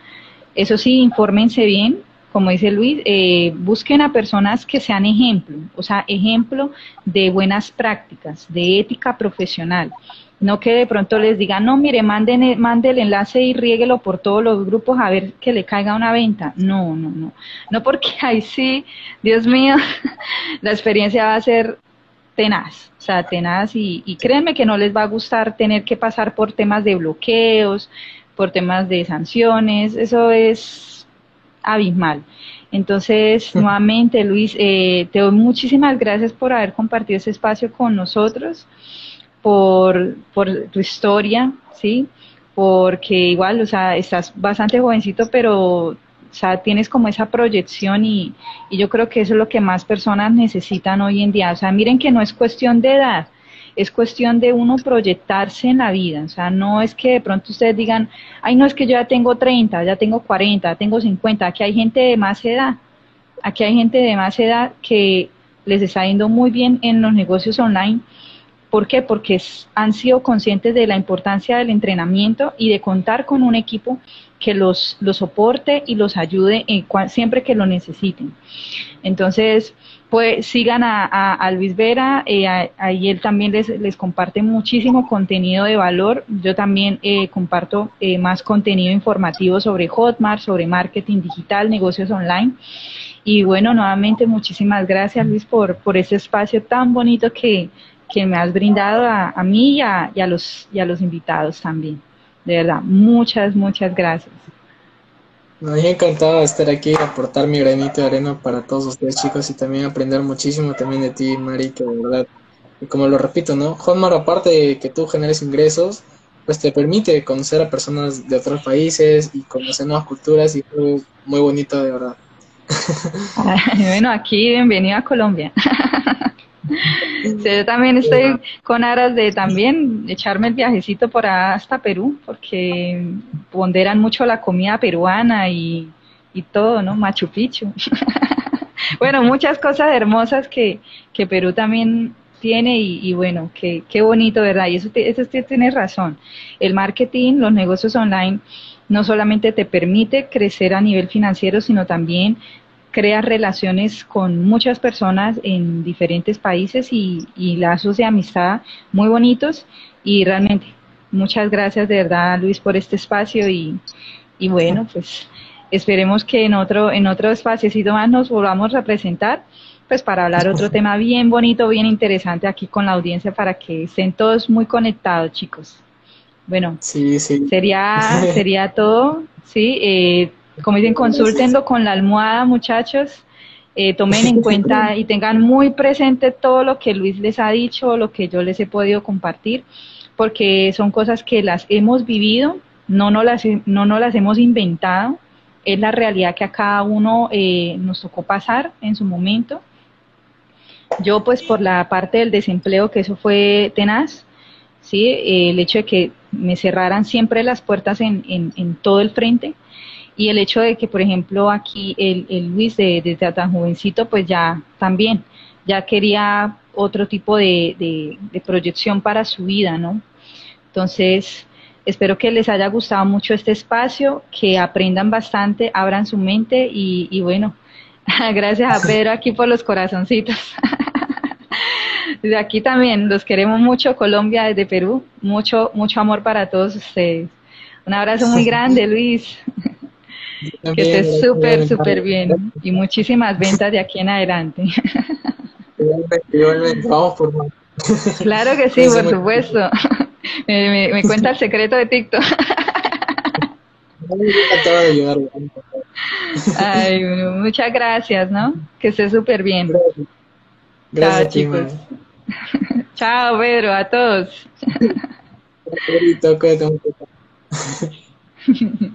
Eso sí, infórmense bien, como dice Luis, eh, busquen a personas que sean ejemplo, o sea, ejemplo de buenas prácticas, de ética profesional. No que de pronto les digan, no, mire, manden, mande el enlace y riéguelo por todos los grupos a ver que le caiga una venta. No, no, no. No porque ahí sí, Dios mío, la experiencia va a ser tenaz, o sea, tenaz y, y créanme que no les va a gustar tener que pasar por temas de bloqueos, por temas de sanciones, eso es abismal. Entonces, nuevamente, Luis, eh, te doy muchísimas gracias por haber compartido ese espacio con nosotros, por, tu historia, ¿sí? Porque igual, o sea, estás bastante jovencito, pero o sea, tienes como esa proyección y, y, yo creo que eso es lo que más personas necesitan hoy en día. O sea, miren que no es cuestión de edad, es cuestión de uno proyectarse en la vida. O sea, no es que de pronto ustedes digan, ay, no es que yo ya tengo 30, ya tengo 40, ya tengo 50. Aquí hay gente de más edad. Aquí hay gente de más edad que les está yendo muy bien en los negocios online. ¿Por qué? Porque han sido conscientes de la importancia del entrenamiento y de contar con un equipo que los, los soporte y los ayude siempre que lo necesiten. Entonces, pues sigan a, Luis Vera, eh, ahí él también les, les, comparte muchísimo contenido de valor. Yo también eh, comparto eh, más contenido informativo sobre Hotmart, sobre marketing digital, negocios online. Y bueno, nuevamente muchísimas gracias Luis por, por ese espacio tan bonito que, que me has brindado a, a mí y a, y a, los, y a los invitados también. De verdad, muchas, muchas gracias. Me encantado de estar aquí, aportar mi granito de arena para todos ustedes chicos y también aprender muchísimo también de ti, Mari, que de verdad, y como lo repito, ¿no? Hotmart, aparte de que tú generes ingresos, pues te permite conocer a personas de otros países y conocer nuevas culturas y fue muy bonito, de verdad. bueno, aquí bienvenido a Colombia. yo también estoy con aras de también echarme el viajecito por hasta Perú, porque ponderan mucho la comida peruana y, y todo, ¿no? Machu Picchu. bueno, muchas cosas hermosas que, que Perú también tiene y, bueno, qué, qué bonito, ¿verdad? Y eso, eso tienes razón. El marketing, los negocios online, no solamente te permite crecer a nivel financiero, sino también crea relaciones con muchas personas en diferentes países y, lazos de amistad muy bonitos. Y realmente muchas gracias de verdad Luis por este espacio y, bueno pues esperemos que en otro en otro espacio más nos volvamos a presentar pues para hablar otro tema bien bonito bien interesante aquí con la audiencia para que estén todos muy conectados chicos. Bueno sí, sí. sería sería todo sí eh, como dicen, consúltenlo con la almohada, muchachos. Eh, tomen en cuenta y tengan muy presente todo lo que Luis les ha dicho, lo que yo les he podido compartir, porque son cosas que las hemos vivido, no nos las, no nos las hemos inventado, es la realidad que a cada uno eh, nos tocó pasar en su momento. Yo pues por la parte del desempleo, que eso fue tenaz, ¿sí? el hecho de que me cerraran siempre las puertas en, en, en todo el frente, y el hecho de que, por ejemplo, aquí el, el Luis de, desde tan jovencito, pues ya también, ya quería otro tipo de, de, proyección para su vida, ¿no? Entonces, espero que les haya gustado mucho este espacio, que aprendan bastante, abran su mente y, y bueno, gracias a Pedro aquí por los corazoncitos. Desde aquí también los queremos mucho, Colombia desde Perú, mucho, mucho amor para todos ustedes. Un abrazo muy grande, Luis. Que estés súper, súper bien. Y muchísimas ventas de aquí en adelante. Claro que sí, por supuesto. Me, cuenta el secreto de TikTok. Ay, muchas gracias, ¿no? Que estés súper bien. Gracias. Chao, chicos. Chao, Pedro, a todos.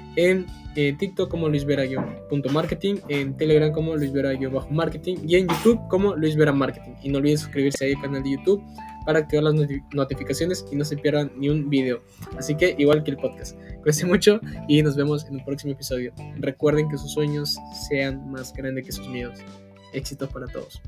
en eh, TikTok como luisvera-marketing, en Telegram como luisvera-marketing y en YouTube como luisvera marketing. Y no olviden suscribirse ahí al canal de YouTube para activar las notificaciones y no se pierdan ni un video. Así que igual que el podcast. Cuídense mucho y nos vemos en un próximo episodio. Recuerden que sus sueños sean más grandes que sus miedos. Éxitos para todos.